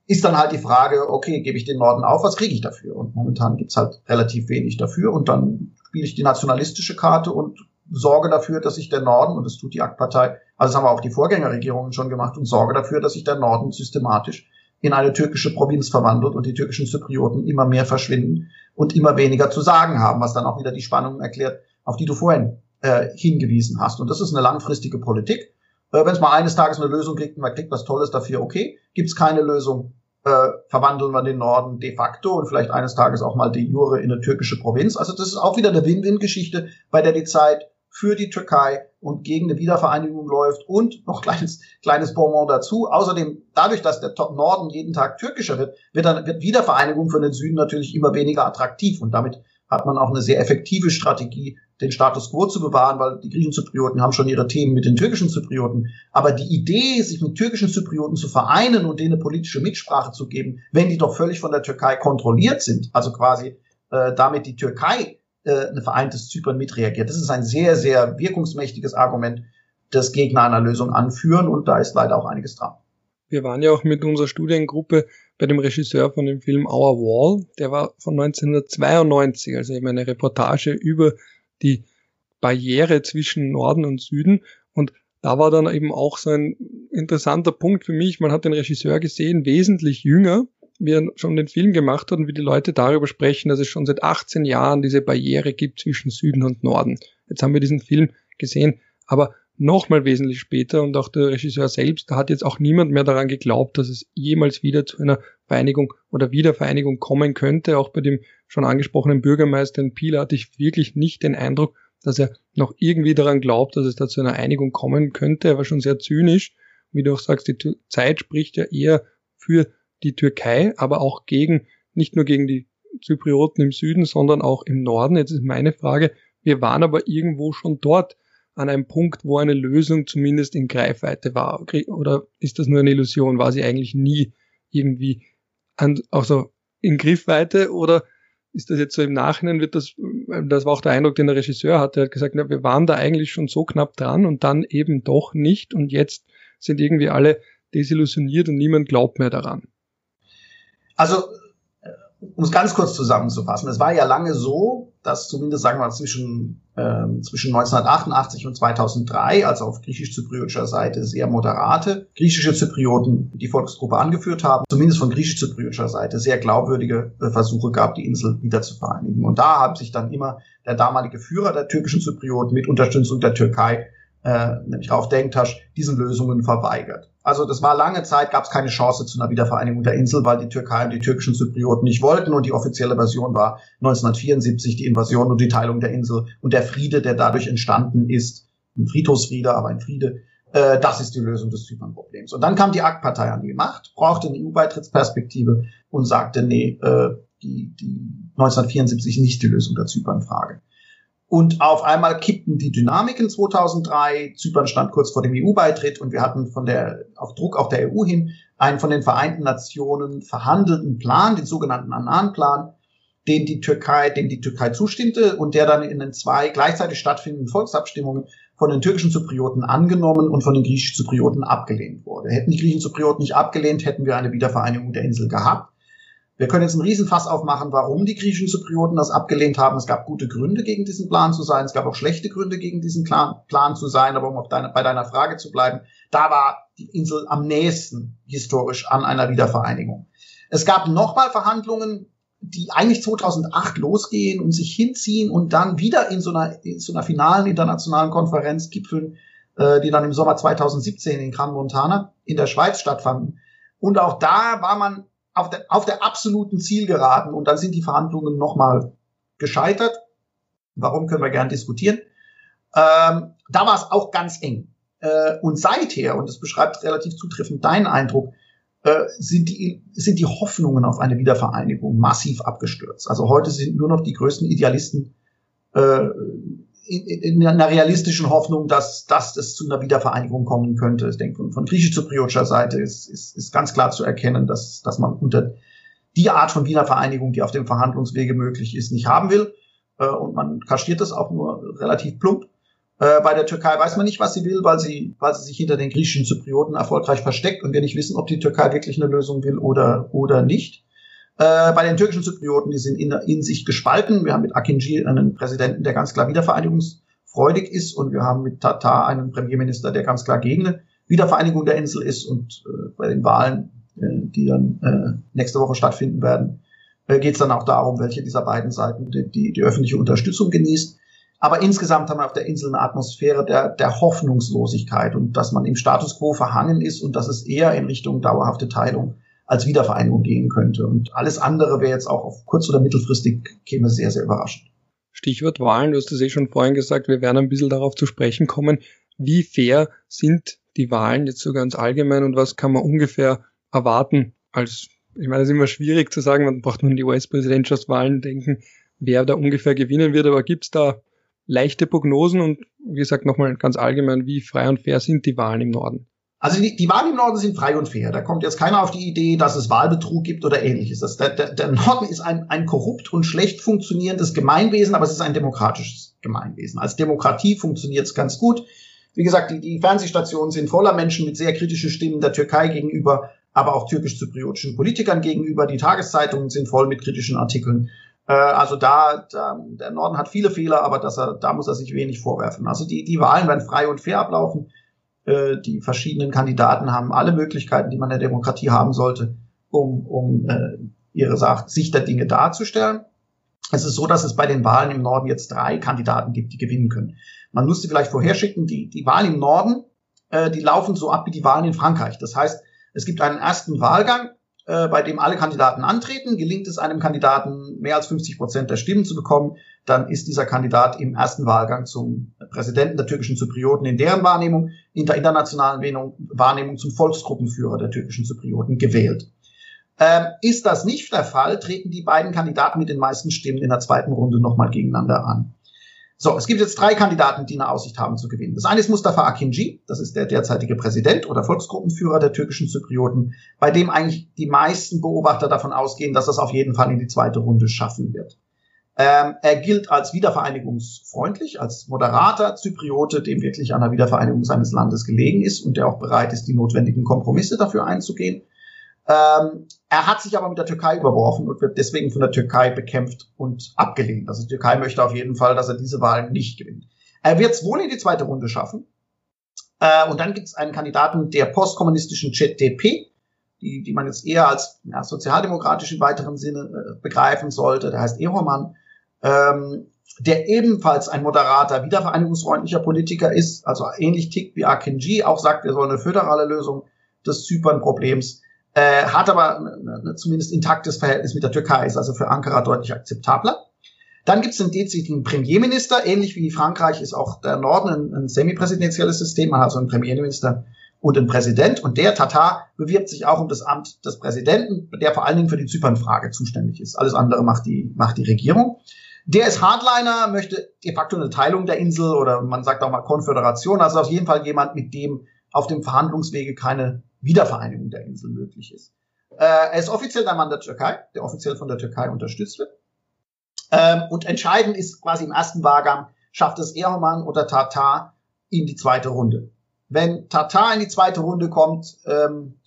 ist dann halt die Frage, okay, gebe ich den Norden auf, was kriege ich dafür? Und momentan gibt's halt relativ wenig dafür. Und dann spiele ich die nationalistische Karte und sorge dafür, dass sich der Norden, und das tut die AK-Partei, also das haben auch die Vorgängerregierungen schon gemacht, und sorge dafür, dass sich der Norden systematisch in eine türkische Provinz verwandelt und die türkischen Zyprioten immer mehr verschwinden und immer weniger zu sagen haben, was dann auch wieder die Spannungen erklärt, auf die du vorhin äh, hingewiesen hast. Und das ist eine langfristige Politik. Äh, Wenn es mal eines Tages eine Lösung kriegt und man kriegt was Tolles dafür, okay. Gibt es keine Lösung, äh, verwandeln wir den Norden de facto und vielleicht eines Tages auch mal de jure in eine türkische Provinz. Also das ist auch wieder eine Win-Win-Geschichte, bei der die Zeit für die Türkei und gegen eine Wiedervereinigung läuft und noch kleines kleines Bonbon dazu. Außerdem dadurch, dass der Norden jeden Tag türkischer wird, wird dann wird Wiedervereinigung für den Süden natürlich immer weniger attraktiv und damit hat man auch eine sehr effektive Strategie, den Status quo zu bewahren, weil die griechischen Zyprioten haben schon ihre Themen mit den türkischen Zyprioten. Aber die Idee, sich mit türkischen Zyprioten zu vereinen und denen politische Mitsprache zu geben, wenn die doch völlig von der Türkei kontrolliert sind, also quasi äh, damit die Türkei äh, ein vereintes Zypern mitreagiert. Das ist ein sehr, sehr wirkungsmächtiges Argument, das Gegner einer Lösung anführen und da ist leider auch einiges dran. Wir waren ja auch mit unserer Studiengruppe bei dem Regisseur von dem Film Our Wall. Der war von 1992, also eben eine Reportage über die Barriere zwischen Norden und Süden. Und da war dann eben auch so ein interessanter Punkt für mich. Man hat den Regisseur gesehen, wesentlich jünger, wie er schon den Film gemacht hat und wie die Leute darüber sprechen, dass es schon seit 18 Jahren diese Barriere gibt zwischen Süden und Norden. Jetzt haben wir diesen Film gesehen, aber nochmal wesentlich später und auch der Regisseur selbst, da hat jetzt auch niemand mehr daran geglaubt, dass es jemals wieder zu einer Vereinigung oder Wiedervereinigung kommen könnte. Auch bei dem schon angesprochenen Bürgermeister in Peel hatte ich wirklich nicht den Eindruck, dass er noch irgendwie daran glaubt, dass es da zu einer Einigung kommen könnte. Er war schon sehr zynisch. Wie du auch sagst, die Zeit spricht ja eher für die Türkei, aber auch gegen, nicht nur gegen die Zyprioten im Süden, sondern auch im Norden. Jetzt ist meine Frage, wir waren aber irgendwo schon dort an einem Punkt, wo eine Lösung zumindest in Greifweite war? Oder ist das nur eine Illusion? War sie eigentlich nie irgendwie an, also in Griffweite oder ist das jetzt so im Nachhinein wird das, das war auch der Eindruck, den der Regisseur hatte, er hat gesagt, na, wir waren da eigentlich schon so knapp dran und dann eben doch nicht und jetzt sind irgendwie alle desillusioniert und niemand glaubt mehr daran. Also um es ganz kurz zusammenzufassen, es war ja lange so, dass zumindest sagen wir mal zwischen, ähm, zwischen 1988 und 2003, also auf griechisch-zypriotischer Seite sehr moderate griechische Zyprioten die Volksgruppe angeführt haben, zumindest von griechisch-zypriotischer Seite sehr glaubwürdige äh, Versuche gab, die Insel wieder zu vereinigen. Und da hat sich dann immer der damalige Führer der türkischen Zyprioten mit Unterstützung der Türkei äh, nämlich Rauf Denktasch, diesen Lösungen verweigert. Also das war lange Zeit, gab es keine Chance zu einer Wiedervereinigung der Insel, weil die Türkei und die türkischen Zyprioten nicht wollten und die offizielle Version war 1974 die Invasion und die Teilung der Insel und der Friede, der dadurch entstanden ist, ein Friedhofsfriede, aber ein Friede, äh, das ist die Lösung des Zypern-Problems. Und dann kam die AK-Partei an die Macht, brauchte eine EU-Beitrittsperspektive und sagte, nee, äh, die, die 1974 nicht die Lösung der Zypern-Frage. Und auf einmal kippten die Dynamiken 2003. Zypern stand kurz vor dem EU-Beitritt und wir hatten von der, auf Druck auch der EU hin, einen von den Vereinten Nationen verhandelten Plan, den sogenannten Annan-Plan, den die Türkei, dem die Türkei zustimmte und der dann in den zwei gleichzeitig stattfindenden Volksabstimmungen von den türkischen Zyprioten angenommen und von den griechischen Zyprioten abgelehnt wurde. Hätten die griechischen Zyprioten nicht abgelehnt, hätten wir eine Wiedervereinigung der Insel gehabt. Wir können jetzt einen Riesenfass aufmachen, warum die griechischen Zyprioten das abgelehnt haben. Es gab gute Gründe, gegen diesen Plan zu sein. Es gab auch schlechte Gründe, gegen diesen Plan zu sein. Aber um auf deine, bei deiner Frage zu bleiben, da war die Insel am nächsten historisch an einer Wiedervereinigung. Es gab nochmal Verhandlungen, die eigentlich 2008 losgehen und sich hinziehen und dann wieder in so einer, in so einer finalen internationalen Konferenz gipfeln, äh, die dann im Sommer 2017 in Gran Montana in der Schweiz stattfanden. Und auch da war man auf der, auf der absoluten Zielgeraden und dann sind die Verhandlungen nochmal gescheitert. Warum können wir gern diskutieren? Ähm, da war es auch ganz eng. Äh, und seither, und das beschreibt relativ zutreffend deinen Eindruck, äh, sind, die, sind die Hoffnungen auf eine Wiedervereinigung massiv abgestürzt. Also heute sind nur noch die größten Idealisten äh, in, in einer realistischen Hoffnung, dass, dass es zu einer Wiedervereinigung kommen könnte. Ich denke, von, von griechisch-zypriotischer Seite ist, ist, ist ganz klar zu erkennen, dass, dass man unter die Art von Wiener Vereinigung, die auf dem Verhandlungswege möglich ist, nicht haben will. Äh, und man kaschiert das auch nur relativ plump. Äh, bei der Türkei weiß man nicht, was sie will, weil sie, weil sie sich hinter den griechischen Zyprioten erfolgreich versteckt und wir nicht wissen, ob die Türkei wirklich eine Lösung will oder, oder nicht. Äh, bei den türkischen Zyprioten, die sind in, in sich gespalten. Wir haben mit Akinci einen Präsidenten, der ganz klar wiedervereinigungsfreudig ist und wir haben mit Tatar einen Premierminister, der ganz klar gegen eine Wiedervereinigung der Insel ist und äh, bei den Wahlen die dann äh, nächste Woche stattfinden werden, äh, geht es dann auch darum, welche dieser beiden Seiten die, die, die öffentliche Unterstützung genießt. Aber insgesamt haben wir auf der Insel eine Atmosphäre der, der Hoffnungslosigkeit und dass man im Status quo verhangen ist und dass es eher in Richtung dauerhafte Teilung als Wiedervereinigung gehen könnte. Und alles andere wäre jetzt auch auf kurz- oder mittelfristig käme sehr, sehr überraschend. Stichwort Wahlen, du hast es eh schon vorhin gesagt, wir werden ein bisschen darauf zu sprechen kommen. Wie fair sind die Wahlen jetzt so ganz allgemein und was kann man ungefähr erwarten als, ich meine, es ist immer schwierig zu sagen, man braucht nur an die US-Präsidentschaftswahlen denken, wer da ungefähr gewinnen wird, aber gibt es da leichte Prognosen und wie gesagt nochmal ganz allgemein, wie frei und fair sind die Wahlen im Norden? Also die, die Wahlen im Norden sind frei und fair. Da kommt jetzt keiner auf die Idee, dass es Wahlbetrug gibt oder ähnliches. Das, der, der, Norden ist ein, ein korrupt und schlecht funktionierendes Gemeinwesen, aber es ist ein demokratisches Gemeinwesen. Als Demokratie funktioniert es ganz gut. Wie gesagt, die, die Fernsehstationen sind voller Menschen mit sehr kritischen Stimmen der Türkei gegenüber, aber auch türkisch-zypriotischen Politikern gegenüber. Die Tageszeitungen sind voll mit kritischen Artikeln. Äh, also da, da, der Norden hat viele Fehler, aber dass da muss er sich wenig vorwerfen. Also die, die Wahlen werden frei und fair ablaufen. Äh, die verschiedenen Kandidaten haben alle Möglichkeiten, die man in der Demokratie haben sollte, um, um äh, ihre Sicht der Dinge darzustellen. Es ist so, dass es bei den Wahlen im Norden jetzt drei Kandidaten gibt, die gewinnen können. Man müsste vielleicht vorherschicken, die, die Wahlen im Norden, äh, die laufen so ab wie die Wahlen in Frankreich. Das heißt, es gibt einen ersten Wahlgang, äh, bei dem alle Kandidaten antreten. Gelingt es einem Kandidaten, mehr als 50 Prozent der Stimmen zu bekommen, dann ist dieser Kandidat im ersten Wahlgang zum Präsidenten der türkischen Zyprioten in deren Wahrnehmung, in der internationalen Wahrnehmung zum Volksgruppenführer der türkischen Zyprioten gewählt. Ähm, ist das nicht der Fall, treten die beiden Kandidaten mit den meisten Stimmen in der zweiten Runde nochmal gegeneinander an. So, es gibt jetzt drei Kandidaten, die eine Aussicht haben zu gewinnen. Das eine ist Mustafa Akinci, das ist der derzeitige Präsident oder Volksgruppenführer der türkischen Zyprioten, bei dem eigentlich die meisten Beobachter davon ausgehen, dass das auf jeden Fall in die zweite Runde schaffen wird. Ähm, er gilt als wiedervereinigungsfreundlich, als moderater Zypriote, dem wirklich an der Wiedervereinigung seines Landes gelegen ist und der auch bereit ist, die notwendigen Kompromisse dafür einzugehen. Ähm, er hat sich aber mit der Türkei überworfen und wird deswegen von der Türkei bekämpft und abgelehnt. Also die Türkei möchte auf jeden Fall, dass er diese Wahlen nicht gewinnt. Er wird es wohl in die zweite Runde schaffen. Äh, und dann gibt es einen Kandidaten der postkommunistischen ZDP, die, die man jetzt eher als ja, sozialdemokratisch im weiteren Sinne äh, begreifen sollte. Der heißt Ehoman, ähm, der ebenfalls ein moderater, wiedervereinigungsfreundlicher Politiker ist, also ähnlich tickt wie Akinji, auch sagt, wir sollen eine föderale Lösung des Zypern-Problems äh, hat aber ein, zumindest intaktes Verhältnis mit der Türkei, ist also für Ankara deutlich akzeptabler. Dann gibt es einen dezidigen Premierminister, ähnlich wie Frankreich ist auch der Norden ein, ein semipräsidentielles System, man hat also einen Premierminister und einen Präsident und der Tatar bewirbt sich auch um das Amt des Präsidenten, der vor allen Dingen für die Zypernfrage zuständig ist. Alles andere macht die, macht die Regierung. Der ist Hardliner, möchte de facto eine Teilung der Insel oder man sagt auch mal Konföderation, also auf jeden Fall jemand, mit dem auf dem Verhandlungswege keine Wiedervereinigung der Insel möglich ist. Äh, er ist offiziell der Mann der Türkei, der offiziell von der Türkei unterstützt wird. Ähm, und entscheidend ist quasi im ersten Wahlgang, schafft es Erhoman oder Tatar in die zweite Runde. Wenn Tatar in die zweite Runde kommt, ähm,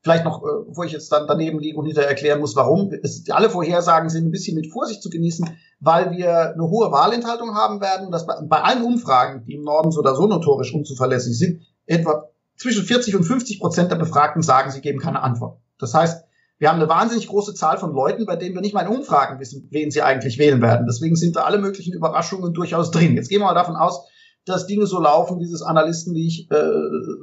vielleicht noch, äh, wo ich jetzt dann daneben liege und hinterher erklären muss, warum. Es, alle Vorhersagen sind ein bisschen mit Vorsicht zu genießen, weil wir eine hohe Wahlenthaltung haben werden. Dass bei, bei allen Umfragen, die im Norden so oder so notorisch unzuverlässig sind, etwa zwischen 40 und 50 Prozent der Befragten sagen, sie geben keine Antwort. Das heißt, wir haben eine wahnsinnig große Zahl von Leuten, bei denen wir nicht mal in Umfragen wissen, wen sie eigentlich wählen werden. Deswegen sind da alle möglichen Überraschungen durchaus drin. Jetzt gehen wir mal davon aus, dass Dinge so laufen, wie es Analysten wie ich äh,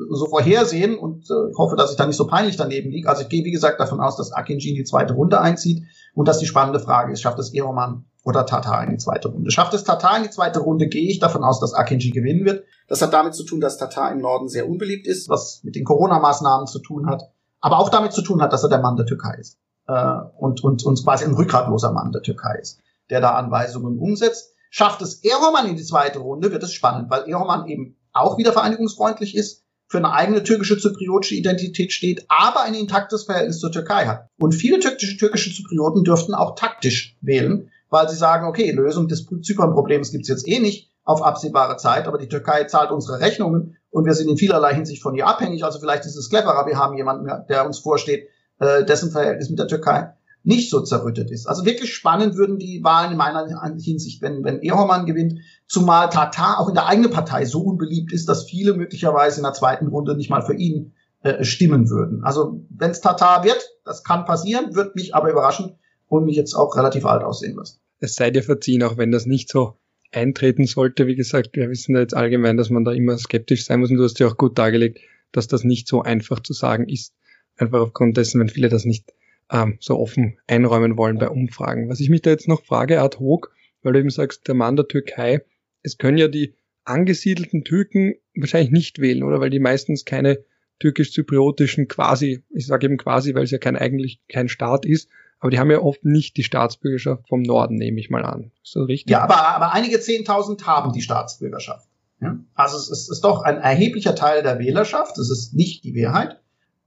so vorhersehen und äh, hoffe, dass ich da nicht so peinlich daneben liege. Also ich gehe, wie gesagt, davon aus, dass Akinji in die zweite Runde einzieht und dass die spannende Frage ist, schafft es Eroman oder Tatar in die zweite Runde. Schafft es Tatar in die zweite Runde, gehe ich davon aus, dass Akinji gewinnen wird. Das hat damit zu tun, dass Tatar im Norden sehr unbeliebt ist, was mit den Corona-Maßnahmen zu tun hat, aber auch damit zu tun hat, dass er der Mann der Türkei ist äh, und, und, und quasi ein rückgratloser Mann der Türkei ist, der da Anweisungen umsetzt. Schafft es Eroman in die zweite Runde, wird es spannend, weil Eroman eben auch wieder vereinigungsfreundlich ist, für eine eigene türkische zypriotische Identität steht, aber ein intaktes Verhältnis zur Türkei hat. Und viele türkische, türkische Zyprioten dürften auch taktisch wählen, weil sie sagen, okay, Lösung des Zypern-Problems gibt's jetzt eh nicht auf absehbare Zeit, aber die Türkei zahlt unsere Rechnungen und wir sind in vielerlei Hinsicht von ihr abhängig. Also vielleicht ist es cleverer, wir haben jemanden, der uns vorsteht, äh, dessen Verhältnis mit der Türkei nicht so zerrüttet ist. Also wirklich spannend würden die Wahlen in meiner Hinsicht, wenn, wenn Ehoman gewinnt, zumal Tatar auch in der eigenen Partei so unbeliebt ist, dass viele möglicherweise in der zweiten Runde nicht mal für ihn äh, stimmen würden. Also wenn es Tatar wird, das kann passieren, wird mich aber überraschen und mich jetzt auch relativ alt aussehen lassen. Es sei dir verziehen, auch wenn das nicht so eintreten sollte. Wie gesagt, wir wissen ja jetzt allgemein, dass man da immer skeptisch sein muss und du hast ja auch gut dargelegt, dass das nicht so einfach zu sagen ist. Einfach aufgrund dessen, wenn viele das nicht ähm, so offen einräumen wollen bei Umfragen. Was ich mich da jetzt noch frage, ad hoc, weil du eben sagst, der Mann der Türkei, es können ja die angesiedelten Türken wahrscheinlich nicht wählen, oder? Weil die meistens keine türkisch-zypriotischen quasi, ich sage eben quasi, weil es ja kein eigentlich kein Staat ist, aber die haben ja oft nicht die Staatsbürgerschaft vom Norden, nehme ich mal an. Ist das richtig? Ja, aber, aber einige Zehntausend haben die Staatsbürgerschaft. Ja? Also es ist, ist doch ein erheblicher Teil der Wählerschaft, es ist nicht die Mehrheit.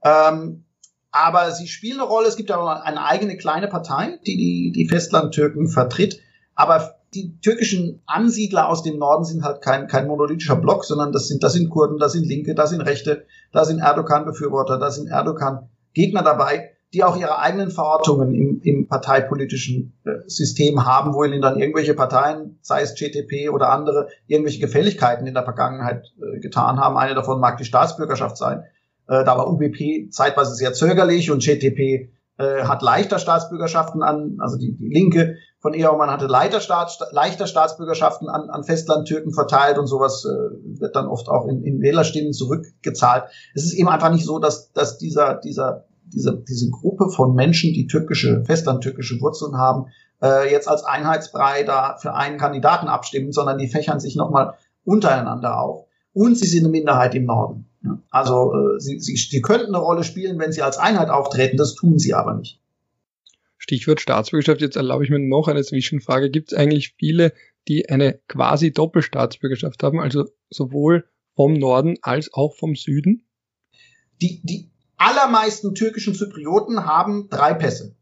Ähm, aber sie spielen eine Rolle. Es gibt ja eine eigene kleine Partei, die die, die Festlandtürken vertritt. Aber die türkischen Ansiedler aus dem Norden sind halt kein, kein monolithischer Block, sondern das sind, das sind Kurden, das sind Linke, das sind Rechte, da sind Erdogan-Befürworter, da sind Erdogan-Gegner dabei, die auch ihre eigenen Verortungen im, im parteipolitischen äh, System haben, wo ihnen dann irgendwelche Parteien, sei es GTP oder andere, irgendwelche Gefälligkeiten in der Vergangenheit äh, getan haben. Eine davon mag die Staatsbürgerschaft sein. Äh, da war UBP zeitweise sehr zögerlich und GTP äh, hat leichter Staatsbürgerschaften an, also die, die Linke von Ehrmann hatte leichter, Staats, leichter Staatsbürgerschaften an, an Festlandtürken verteilt und sowas äh, wird dann oft auch in, in Wählerstimmen zurückgezahlt. Es ist eben einfach nicht so, dass, dass dieser, dieser, diese, diese Gruppe von Menschen, die türkische, festlandtürkische Wurzeln haben, äh, jetzt als Einheitsbrei da für einen Kandidaten abstimmen, sondern die fächern sich nochmal untereinander auf. Und sie sind eine Minderheit im Norden. Also äh, sie, sie, sie könnten eine Rolle spielen, wenn sie als Einheit auftreten, das tun sie aber nicht. Stichwort Staatsbürgerschaft, jetzt erlaube ich mir noch eine Zwischenfrage. Gibt es eigentlich viele, die eine quasi Doppelstaatsbürgerschaft haben, also sowohl vom Norden als auch vom Süden? Die, die allermeisten türkischen Zyprioten haben drei Pässe.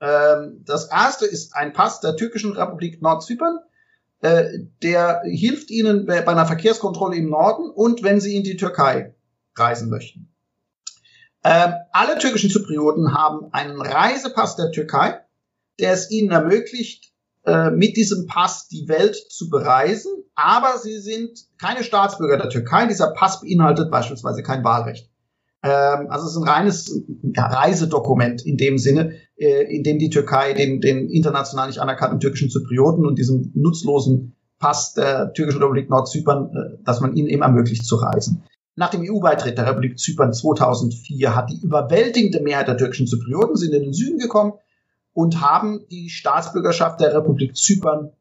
Ähm, das erste ist ein Pass der türkischen Republik Nordzypern. Äh, der hilft ihnen bei einer Verkehrskontrolle im Norden und wenn sie in die Türkei reisen möchten. Ähm, alle türkischen Zyprioten haben einen Reisepass der Türkei, der es ihnen ermöglicht, äh, mit diesem Pass die Welt zu bereisen, aber sie sind keine Staatsbürger der Türkei. Dieser Pass beinhaltet beispielsweise kein Wahlrecht. Ähm, also es ist ein reines Reisedokument in dem Sinne, äh, in dem die Türkei den, den international nicht anerkannten türkischen Zyprioten und diesem nutzlosen Pass der türkischen Republik Nordzypern, äh, dass man ihnen eben ermöglicht zu reisen. Nach dem EU-Beitritt der Republik Zypern 2004 hat die überwältigende Mehrheit der türkischen Zyprioten sind in den Süden gekommen und haben die Staatsbürgerschaft der Republik Zypern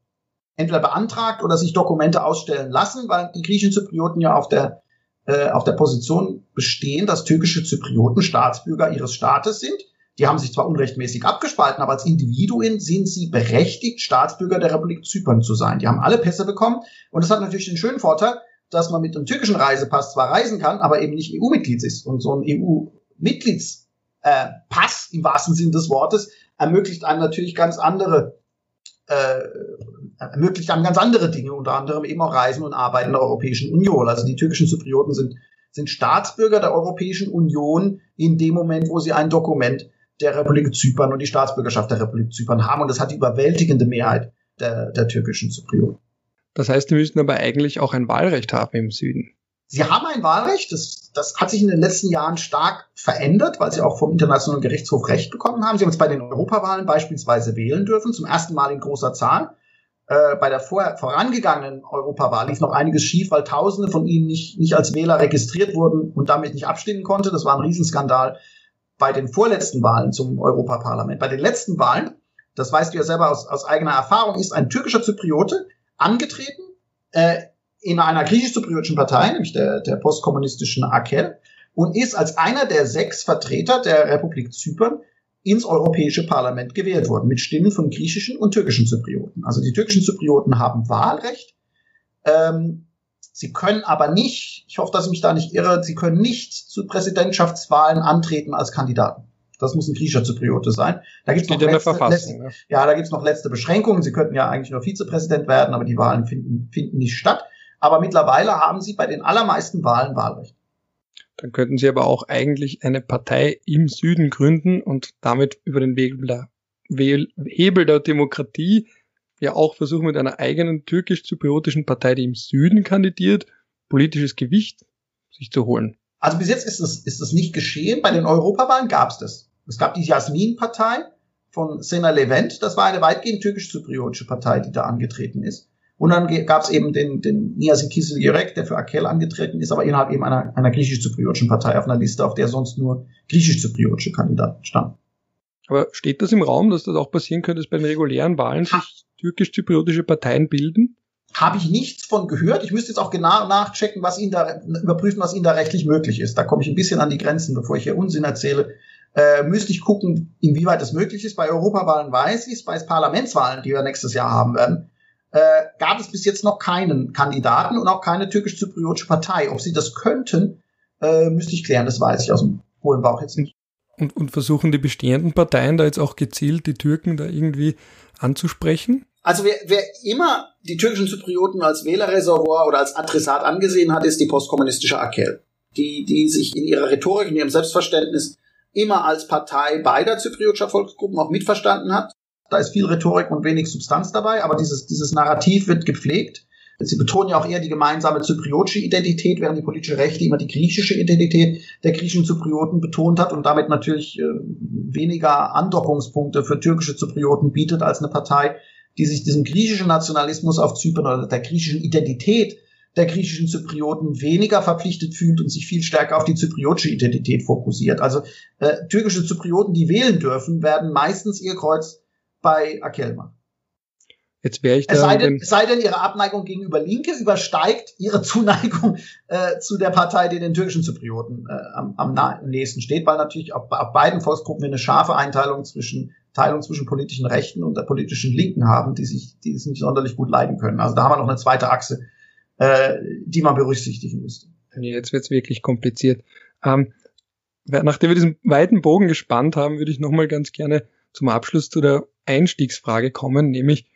entweder beantragt oder sich Dokumente ausstellen lassen, weil die griechischen Zyprioten ja auf der, äh, auf der Position bestehen, dass türkische Zyprioten Staatsbürger ihres Staates sind. Die haben sich zwar unrechtmäßig abgespalten, aber als Individuen sind sie berechtigt, Staatsbürger der Republik Zypern zu sein. Die haben alle Pässe bekommen und das hat natürlich den schönen Vorteil, dass man mit einem türkischen Reisepass zwar reisen kann, aber eben nicht EU-Mitglied ist. Und so ein EU-Mitgliedspass äh, im wahrsten Sinne des Wortes ermöglicht einem natürlich ganz andere äh, ermöglicht einem ganz andere Dinge, unter anderem eben auch Reisen und Arbeiten in der Europäischen Union. Also die türkischen Zyprioten sind, sind Staatsbürger der Europäischen Union in dem Moment, wo sie ein Dokument der Republik Zypern und die Staatsbürgerschaft der Republik Zypern haben. Und das hat die überwältigende Mehrheit der, der türkischen Zyprioten. Das heißt, die müssten aber eigentlich auch ein Wahlrecht haben im Süden. Sie haben ein Wahlrecht, das, das hat sich in den letzten Jahren stark verändert, weil sie auch vom Internationalen Gerichtshof Recht bekommen haben. Sie haben jetzt bei den Europawahlen beispielsweise wählen dürfen, zum ersten Mal in großer Zahl. Äh, bei der vor, vorangegangenen Europawahl lief noch einiges schief, weil Tausende von ihnen nicht, nicht als Wähler registriert wurden und damit nicht abstimmen konnte. Das war ein Riesenskandal bei den vorletzten Wahlen zum Europaparlament. Bei den letzten Wahlen, das weißt du ja selber aus, aus eigener Erfahrung, ist ein türkischer Zypriote angetreten äh, in einer griechisch-zypriotischen Partei, nämlich der, der postkommunistischen AKEL, und ist als einer der sechs Vertreter der Republik Zypern ins Europäische Parlament gewählt worden, mit Stimmen von griechischen und türkischen Zyprioten. Also die türkischen Zyprioten haben Wahlrecht. Ähm, sie können aber nicht, ich hoffe, dass ich mich da nicht irre, sie können nicht zu Präsidentschaftswahlen antreten als Kandidaten. Das muss ein griechischer Zypriote sein. Da gibt's noch letzte, letzte, ne? ja, da gibt's noch letzte Beschränkungen. Sie könnten ja eigentlich nur Vizepräsident werden, aber die Wahlen finden, finden nicht statt. Aber mittlerweile haben sie bei den allermeisten Wahlen Wahlrecht. Dann könnten sie aber auch eigentlich eine Partei im Süden gründen und damit über den Hebel der, Demokratie ja auch versuchen, mit einer eigenen türkisch-zypriotischen Partei, die im Süden kandidiert, politisches Gewicht sich zu holen. Also bis jetzt ist das, ist das nicht geschehen. Bei den Europawahlen gab es das. Es gab die Jasmin-Partei von Sena Levent. Das war eine weitgehend türkisch-zypriotische Partei, die da angetreten ist. Und dann gab es eben den, den Niazi Kisel-Yürek, der für Akel angetreten ist, aber innerhalb eben einer, einer griechisch-zypriotischen Partei auf einer Liste, auf der sonst nur griechisch-zypriotische Kandidaten standen. Aber steht das im Raum, dass das auch passieren könnte, dass bei den regulären Wahlen sich türkisch-zypriotische Parteien bilden? Habe ich nichts von gehört. Ich müsste jetzt auch genau nachchecken, was Ihnen da, überprüfen, was Ihnen da rechtlich möglich ist. Da komme ich ein bisschen an die Grenzen, bevor ich hier Unsinn erzähle. Äh, müsste ich gucken, inwieweit das möglich ist. Bei Europawahlen weiß ich es, bei Parlamentswahlen, die wir nächstes Jahr haben werden, äh, gab es bis jetzt noch keinen Kandidaten und auch keine türkisch-zypriotische Partei. Ob sie das könnten, äh, müsste ich klären, das weiß ich aus dem hohlen Bauch jetzt nicht. Und, und versuchen die bestehenden Parteien da jetzt auch gezielt die Türken da irgendwie anzusprechen? Also wer, wer immer die türkischen Zyprioten als Wählerreservoir oder als Adressat angesehen hat, ist die postkommunistische Akel, die, die sich in ihrer Rhetorik, in ihrem Selbstverständnis immer als Partei beider zypriotischer Volksgruppen auch mitverstanden hat da ist viel Rhetorik und wenig Substanz dabei, aber dieses, dieses Narrativ wird gepflegt. Sie betonen ja auch eher die gemeinsame zypriotische Identität, während die politische Rechte immer die griechische Identität der griechischen Zyprioten betont hat und damit natürlich äh, weniger Andockungspunkte für türkische Zyprioten bietet als eine Partei, die sich diesem griechischen Nationalismus auf Zypern oder der griechischen Identität der griechischen Zyprioten weniger verpflichtet fühlt und sich viel stärker auf die zypriotische Identität fokussiert. Also äh, türkische Zyprioten, die wählen dürfen, werden meistens ihr Kreuz bei Akelma. Jetzt wäre ich da. Es sei, denn, es sei denn, ihre Abneigung gegenüber Linke übersteigt ihre Zuneigung äh, zu der Partei, die den türkischen Zyprioten äh, am, am nächsten steht, weil natürlich auf, auf beiden Volksgruppen wir eine scharfe Einteilung zwischen Teilung zwischen politischen Rechten und der politischen Linken haben, die sich, die es nicht sonderlich gut leiden können. Also da haben wir noch eine zweite Achse, äh, die man berücksichtigen müsste. Jetzt wird's wirklich kompliziert. Ähm, nachdem wir diesen weiten Bogen gespannt haben, würde ich nochmal ganz gerne zum Abschluss zu der Einstiegsfrage kommen, nämlich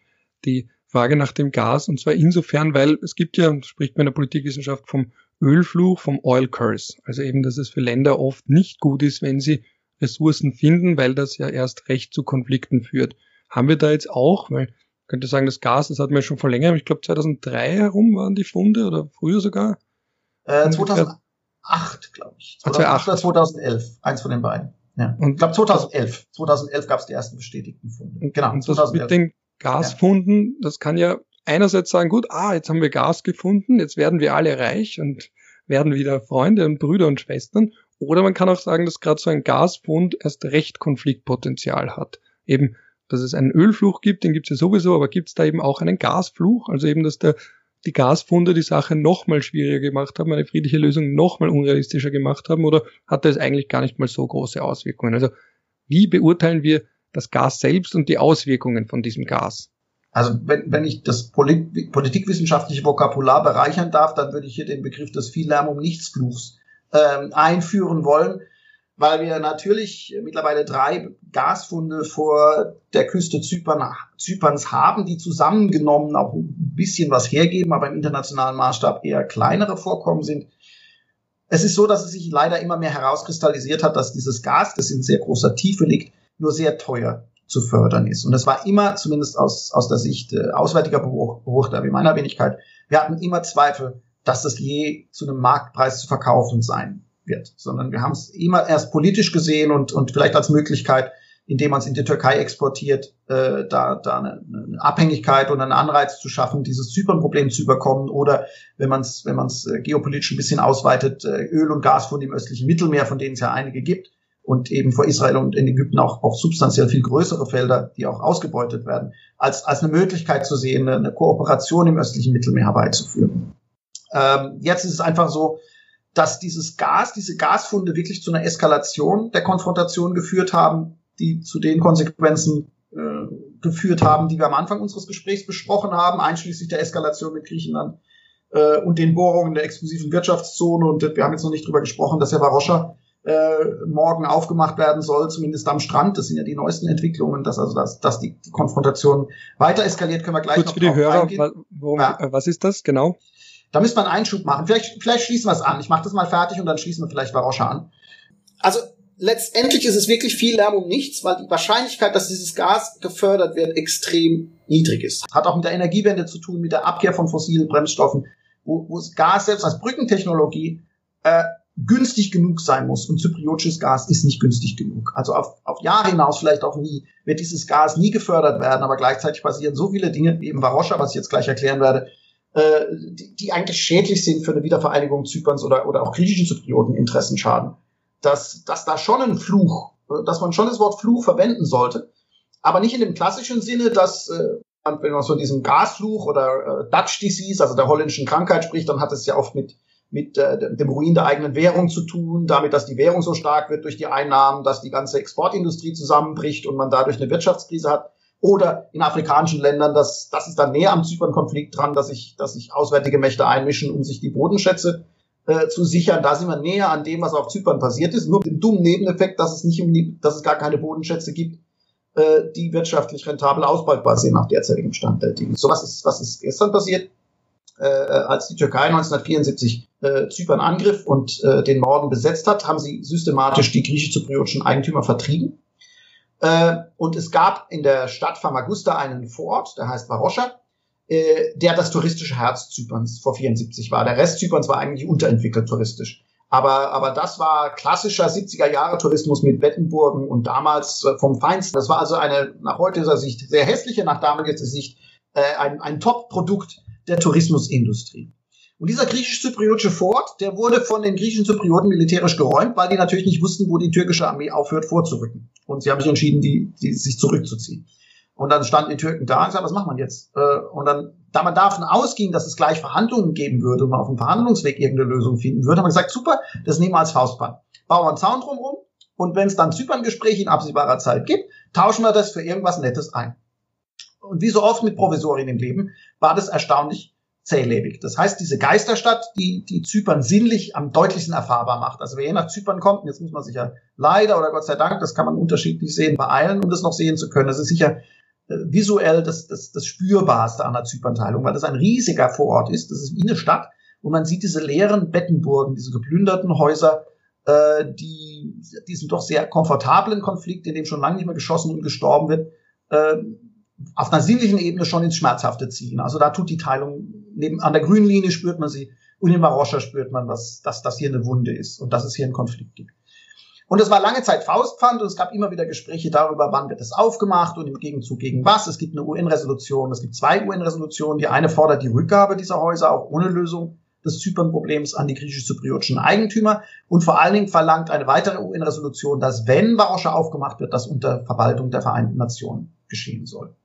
die Frage nach dem Gas. Und zwar insofern, weil es gibt ja, spricht man in der Politikwissenschaft vom Ölfluch, vom Oil Curse. Also eben, dass es für Länder oft nicht gut ist, wenn sie Ressourcen finden, weil das ja erst recht zu Konflikten führt. Haben wir da jetzt auch, weil ich könnte sagen, das Gas, das hatten wir schon vor längerem, ich glaube 2003 herum waren die Funde oder früher sogar. Äh, 2008, glaube ich. 2008 oder 2011, eins von den beiden. Ja. Und ich glaube 2011. 2011 gab es die ersten bestätigten Funde. Genau. Und das 2011. mit den Gasfunden, ja. das kann ja einerseits sagen, gut, ah, jetzt haben wir Gas gefunden, jetzt werden wir alle reich und werden wieder Freunde und Brüder und Schwestern. Oder man kann auch sagen, dass gerade so ein Gasfund erst recht Konfliktpotenzial hat. Eben, dass es einen Ölfluch gibt, den gibt es ja sowieso, aber gibt es da eben auch einen Gasfluch? Also eben, dass der die Gasfunde die Sache nochmal schwieriger gemacht haben, eine friedliche Lösung nochmal unrealistischer gemacht haben oder hatte es eigentlich gar nicht mal so große Auswirkungen? Also wie beurteilen wir das Gas selbst und die Auswirkungen von diesem Gas? Also wenn, wenn ich das Polit politikwissenschaftliche Vokabular bereichern darf, dann würde ich hier den Begriff des Viel Lärm um Nichtsfluchs ähm, einführen wollen weil wir natürlich mittlerweile drei Gasfunde vor der Küste Zypern, Zyperns haben, die zusammengenommen auch ein bisschen was hergeben, aber im internationalen Maßstab eher kleinere Vorkommen sind. Es ist so, dass es sich leider immer mehr herauskristallisiert hat, dass dieses Gas, das in sehr großer Tiefe liegt, nur sehr teuer zu fördern ist. Und es war immer, zumindest aus, aus der Sicht äh, auswärtiger Beobachter wie meiner Wenigkeit, wir hatten immer Zweifel, dass das je zu einem Marktpreis zu verkaufen sein wird, sondern wir haben es immer erst politisch gesehen und, und vielleicht als Möglichkeit, indem man es in die Türkei exportiert, äh, da, da eine, eine Abhängigkeit und einen Anreiz zu schaffen, dieses Zypern-Problem zu überkommen oder wenn man es wenn man's, äh, geopolitisch ein bisschen ausweitet, äh, Öl- und Gas von dem östlichen Mittelmeer, von denen es ja einige gibt und eben vor Israel und in Ägypten auch, auch substanziell viel größere Felder, die auch ausgebeutet werden, als, als eine Möglichkeit zu sehen, eine, eine Kooperation im östlichen Mittelmeer herbeizuführen. Ähm, jetzt ist es einfach so, dass dieses Gas, diese Gasfunde wirklich zu einer Eskalation der Konfrontation geführt haben, die zu den Konsequenzen äh, geführt haben, die wir am Anfang unseres Gesprächs besprochen haben, einschließlich der Eskalation mit Griechenland äh, und den Bohrungen der exklusiven Wirtschaftszone. Und wir haben jetzt noch nicht drüber gesprochen, dass ja Varosha äh, morgen aufgemacht werden soll, zumindest am Strand. Das sind ja die neuesten Entwicklungen, dass also dass, dass die, die Konfrontation weiter eskaliert, können wir gleich Kurz noch für die Hörer, eingehen. Worum, ja. was ist das genau? Da müsste man einen Einschub machen. Vielleicht, vielleicht schließen wir es an. Ich mache das mal fertig und dann schließen wir vielleicht Varosha an. Also letztendlich ist es wirklich viel Lärm um nichts, weil die Wahrscheinlichkeit, dass dieses Gas gefördert wird, extrem niedrig ist. Hat auch mit der Energiewende zu tun, mit der Abkehr von fossilen Bremsstoffen, wo, wo Gas selbst als Brückentechnologie äh, günstig genug sein muss. Und zypriotisches Gas ist nicht günstig genug. Also auf, auf Jahre hinaus vielleicht auch nie, wird dieses Gas nie gefördert werden, aber gleichzeitig passieren so viele Dinge, wie eben Varosha, was ich jetzt gleich erklären werde, äh, die, die eigentlich schädlich sind für eine Wiedervereinigung Zyperns oder, oder auch griechischen Zyprioten Interessen schaden. Dass, dass da schon ein Fluch, dass man schon das Wort Fluch verwenden sollte, aber nicht in dem klassischen Sinne, dass äh, wenn man von diesem Gasfluch oder äh, Dutch Disease, also der holländischen Krankheit spricht, dann hat es ja oft mit mit äh, dem Ruin der eigenen Währung zu tun, damit, dass die Währung so stark wird durch die Einnahmen, dass die ganze Exportindustrie zusammenbricht und man dadurch eine Wirtschaftskrise hat. Oder in afrikanischen Ländern, das, das ist dann näher am Zypern-Konflikt dran, dass sich, dass sich auswärtige Mächte einmischen, um sich die Bodenschätze äh, zu sichern. Da sind wir näher an dem, was auf Zypern passiert ist. Nur mit dem dummen Nebeneffekt, dass es nicht die, dass es gar keine Bodenschätze gibt, äh, die wirtschaftlich rentabel ausbeutbar sind nach derzeitigem Stand der Dinge. So was ist, was ist gestern passiert? äh, als die Türkei 1974 äh, Zypern angriff und äh, den Norden besetzt hat, haben sie systematisch die griechisch-zypriotischen Eigentümer vertrieben. Äh, und es gab in der Stadt Famagusta einen Vorort, der heißt Varosha, äh, der das touristische Herz Zyperns vor 74 war. Der Rest Zyperns war eigentlich unterentwickelt touristisch. Aber, aber das war klassischer 70er Jahre Tourismus mit Bettenburgen und damals äh, vom Feinsten. Das war also eine nach heutiger Sicht sehr hässliche, nach damaliger Sicht ein, ein Top-Produkt der Tourismusindustrie. Und dieser griechisch-zypriotische Fort, der wurde von den griechischen Zyprioten militärisch geräumt, weil die natürlich nicht wussten, wo die türkische Armee aufhört vorzurücken. Und sie haben sich entschieden, die, die sich zurückzuziehen. Und dann standen die Türken da und gesagt, was macht man jetzt? Äh, und dann, da man davon ausging, dass es gleich Verhandlungen geben würde und man auf dem Verhandlungsweg irgendeine Lösung finden würde, haben wir gesagt, super, das nehmen wir als Faustplan. Bauen wir einen Zaun drumherum und wenn es dann Zyperngespräche in absehbarer Zeit gibt, tauschen wir das für irgendwas Nettes ein und wie so oft mit Provisorien im Leben, war das erstaunlich zählebig. Das heißt, diese Geisterstadt, die, die Zypern sinnlich am deutlichsten erfahrbar macht. Also wer je nach Zypern kommt, jetzt muss man sich ja leider oder Gott sei Dank, das kann man unterschiedlich sehen, beeilen, um das noch sehen zu können. Das ist sicher äh, visuell das, das, das Spürbarste an der Zypernteilung, weil das ein riesiger Vorort ist. Das ist wie eine Stadt und man sieht diese leeren Bettenburgen, diese geplünderten Häuser, äh, die diesen doch sehr komfortablen Konflikt, in dem schon lange nicht mehr geschossen und gestorben wird, äh, auf einer sinnlichen Ebene schon ins Schmerzhafte ziehen. Also da tut die Teilung, neben, an der grünen Linie spürt man sie und in Maroscha spürt man, dass, dass das hier eine Wunde ist und dass es hier einen Konflikt gibt. Und es war lange Zeit Faustpfand und es gab immer wieder Gespräche darüber, wann wird es aufgemacht und im Gegenzug gegen was. Es gibt eine UN-Resolution, es gibt zwei UN-Resolutionen. Die eine fordert die Rückgabe dieser Häuser auch ohne Lösung des Zypern-Problems an die griechisch-zypriotischen Eigentümer und vor allen Dingen verlangt eine weitere UN-Resolution, dass wenn Varoscha aufgemacht wird, das unter Verwaltung der Vereinten Nationen geschehen soll.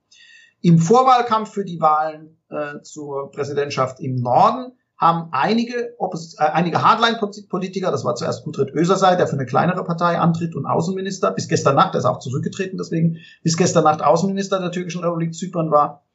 Im Vorwahlkampf für die Wahlen äh, zur Präsidentschaft im Norden haben einige, Oppos äh, einige Hardline-Politiker, das war zuerst Gudrid Ösersei, der für eine kleinere Partei antritt und Außenminister, bis gestern Nacht, der ist auch zurückgetreten, deswegen bis gestern Nacht Außenminister der türkischen Republik Zypern war.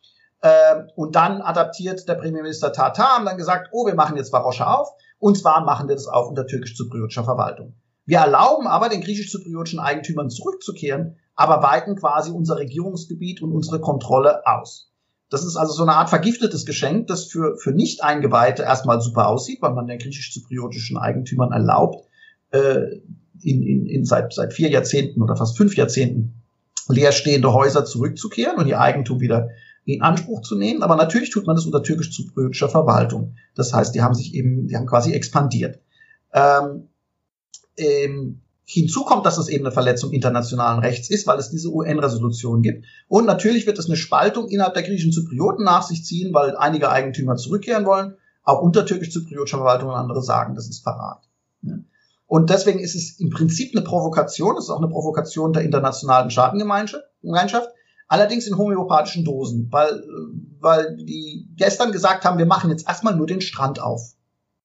Äh, und dann adaptiert der Premierminister Tata, haben dann gesagt, oh, wir machen jetzt Varoscha auf, und zwar machen wir das auf unter türkisch-zypriotischer Verwaltung. Wir erlauben aber den griechisch-zypriotischen Eigentümern zurückzukehren, aber weiten quasi unser Regierungsgebiet und unsere Kontrolle aus. Das ist also so eine Art vergiftetes Geschenk, das für, für Nicht-Eingeweihte erstmal super aussieht, weil man den griechisch-zypriotischen Eigentümern erlaubt, äh, in, in, in seit, seit vier Jahrzehnten oder fast fünf Jahrzehnten leerstehende Häuser zurückzukehren und ihr Eigentum wieder in Anspruch zu nehmen. Aber natürlich tut man das unter türkisch-zypriotischer Verwaltung. Das heißt, die haben sich eben, die haben quasi expandiert. Ähm, Hinzu kommt, dass es eben eine Verletzung internationalen Rechts ist, weil es diese UN-Resolution gibt. Und natürlich wird es eine Spaltung innerhalb der griechischen Zyprioten nach sich ziehen, weil einige Eigentümer zurückkehren wollen, auch unter türkisch-zypriotischer Verwaltung und andere sagen, das ist Verrat. Und deswegen ist es im Prinzip eine Provokation, es ist auch eine Provokation der internationalen Staatengemeinschaft, allerdings in homöopathischen Dosen, weil, weil die gestern gesagt haben, wir machen jetzt erstmal nur den Strand auf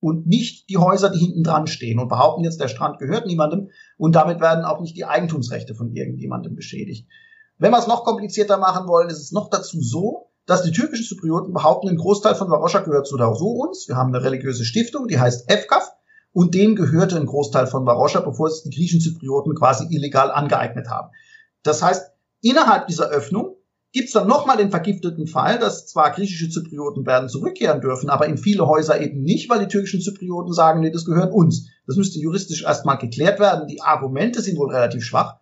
und nicht die Häuser, die hinten dran stehen und behaupten jetzt, der Strand gehört niemandem und damit werden auch nicht die Eigentumsrechte von irgendjemandem beschädigt. Wenn wir es noch komplizierter machen wollen, ist es noch dazu so, dass die türkischen Zyprioten behaupten, ein Großteil von Varosha gehört zu so uns. Wir haben eine religiöse Stiftung, die heißt EFKAF und denen gehörte ein Großteil von Varosha, bevor es die griechischen Zyprioten quasi illegal angeeignet haben. Das heißt, innerhalb dieser Öffnung gibt es dann nochmal den vergifteten Fall, dass zwar griechische Zyprioten werden zurückkehren dürfen, aber in viele Häuser eben nicht, weil die türkischen Zyprioten sagen, nee, das gehört uns. Das müsste juristisch erstmal geklärt werden. Die Argumente sind wohl relativ schwach.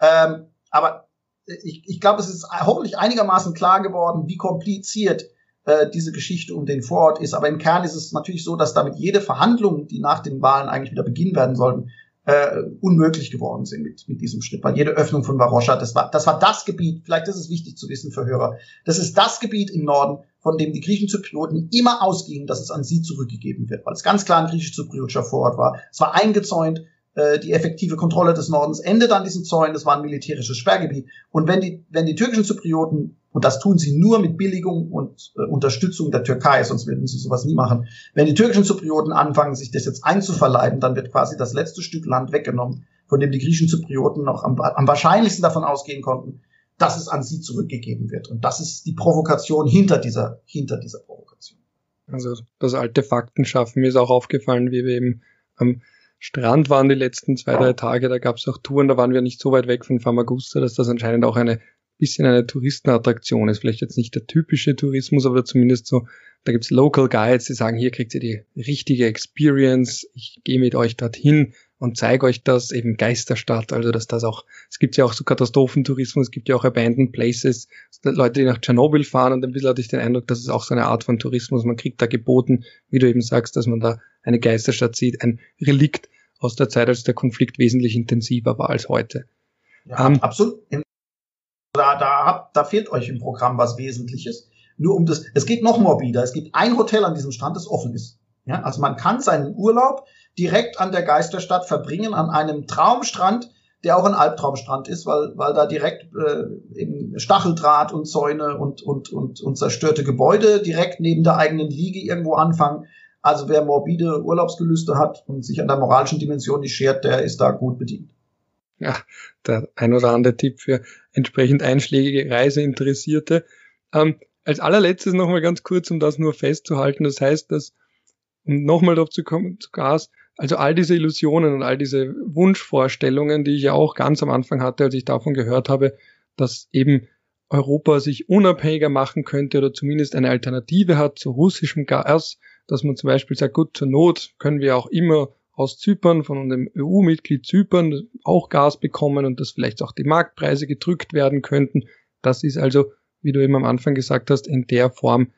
Ähm, aber ich, ich glaube, es ist hoffentlich einigermaßen klar geworden, wie kompliziert äh, diese Geschichte um den Vorort ist. Aber im Kern ist es natürlich so, dass damit jede Verhandlung, die nach den Wahlen eigentlich wieder beginnen werden sollten, äh, unmöglich geworden sind mit, mit diesem Schritt. Weil jede Öffnung von Varosha, das war, das war das Gebiet, vielleicht ist es wichtig zu wissen für Hörer, das ist das Gebiet im Norden, von dem die griechischen Zyprioten immer ausgingen, dass es an sie zurückgegeben wird, weil es ganz klar ein griechisch-zypriotischer Vorort war. Es war eingezäunt, äh, die effektive Kontrolle des Nordens endet an diesen Zäunen, das war ein militärisches Sperrgebiet. Und wenn die, wenn die türkischen Zyprioten, und das tun sie nur mit Billigung und äh, Unterstützung der Türkei, sonst würden sie sowas nie machen, wenn die türkischen Zyprioten anfangen, sich das jetzt einzuverleiben, dann wird quasi das letzte Stück Land weggenommen, von dem die griechischen Zyprioten noch am, am wahrscheinlichsten davon ausgehen konnten, dass es an sie zurückgegeben wird. Und das ist die Provokation hinter dieser, hinter dieser Provokation. Also das alte Fakten schaffen. Mir ist auch aufgefallen, wie wir eben am Strand waren die letzten zwei, drei Tage. Da gab es auch Touren, da waren wir nicht so weit weg von Famagusta, dass das anscheinend auch eine bisschen eine Touristenattraktion ist. Vielleicht jetzt nicht der typische Tourismus, aber zumindest so, da gibt's Local Guides, die sagen, hier kriegt ihr die richtige Experience, ich gehe mit euch dorthin und zeige euch das eben Geisterstadt, also dass das auch, es gibt ja auch so Katastrophentourismus, es gibt ja auch Abandoned Places, Leute, die nach Tschernobyl fahren und ein bisschen hatte ich den Eindruck, das ist auch so eine Art von Tourismus, man kriegt da geboten, wie du eben sagst, dass man da eine Geisterstadt sieht, ein Relikt aus der Zeit, als der Konflikt wesentlich intensiver war als heute. Ja, um, ähm, absolut. Da, da, da fehlt euch im Programm was Wesentliches. Nur um das, es geht noch morbider. Es gibt ein Hotel an diesem Strand, das offen ist. Ja, also man kann seinen Urlaub direkt an der Geisterstadt verbringen, an einem Traumstrand, der auch ein Albtraumstrand ist, weil, weil da direkt äh, eben Stacheldraht und Zäune und, und, und, und zerstörte Gebäude direkt neben der eigenen Liege irgendwo anfangen. Also wer morbide Urlaubsgelüste hat und sich an der moralischen Dimension nicht schert, der ist da gut bedient. Ja, der ein oder andere Tipp für entsprechend einschlägige Reiseinteressierte. Ähm, als allerletztes nochmal ganz kurz, um das nur festzuhalten. Das heißt, dass, um nochmal darauf zu kommen, zu Gas, also all diese Illusionen und all diese Wunschvorstellungen, die ich ja auch ganz am Anfang hatte, als ich davon gehört habe, dass eben Europa sich unabhängiger machen könnte oder zumindest eine Alternative hat zu russischem Gas, dass man zum Beispiel sagt, gut, zur Not können wir auch immer aus Zypern, von dem EU-Mitglied Zypern auch Gas bekommen und dass vielleicht auch die Marktpreise gedrückt werden könnten. Das ist also, wie du eben am Anfang gesagt hast, in der Form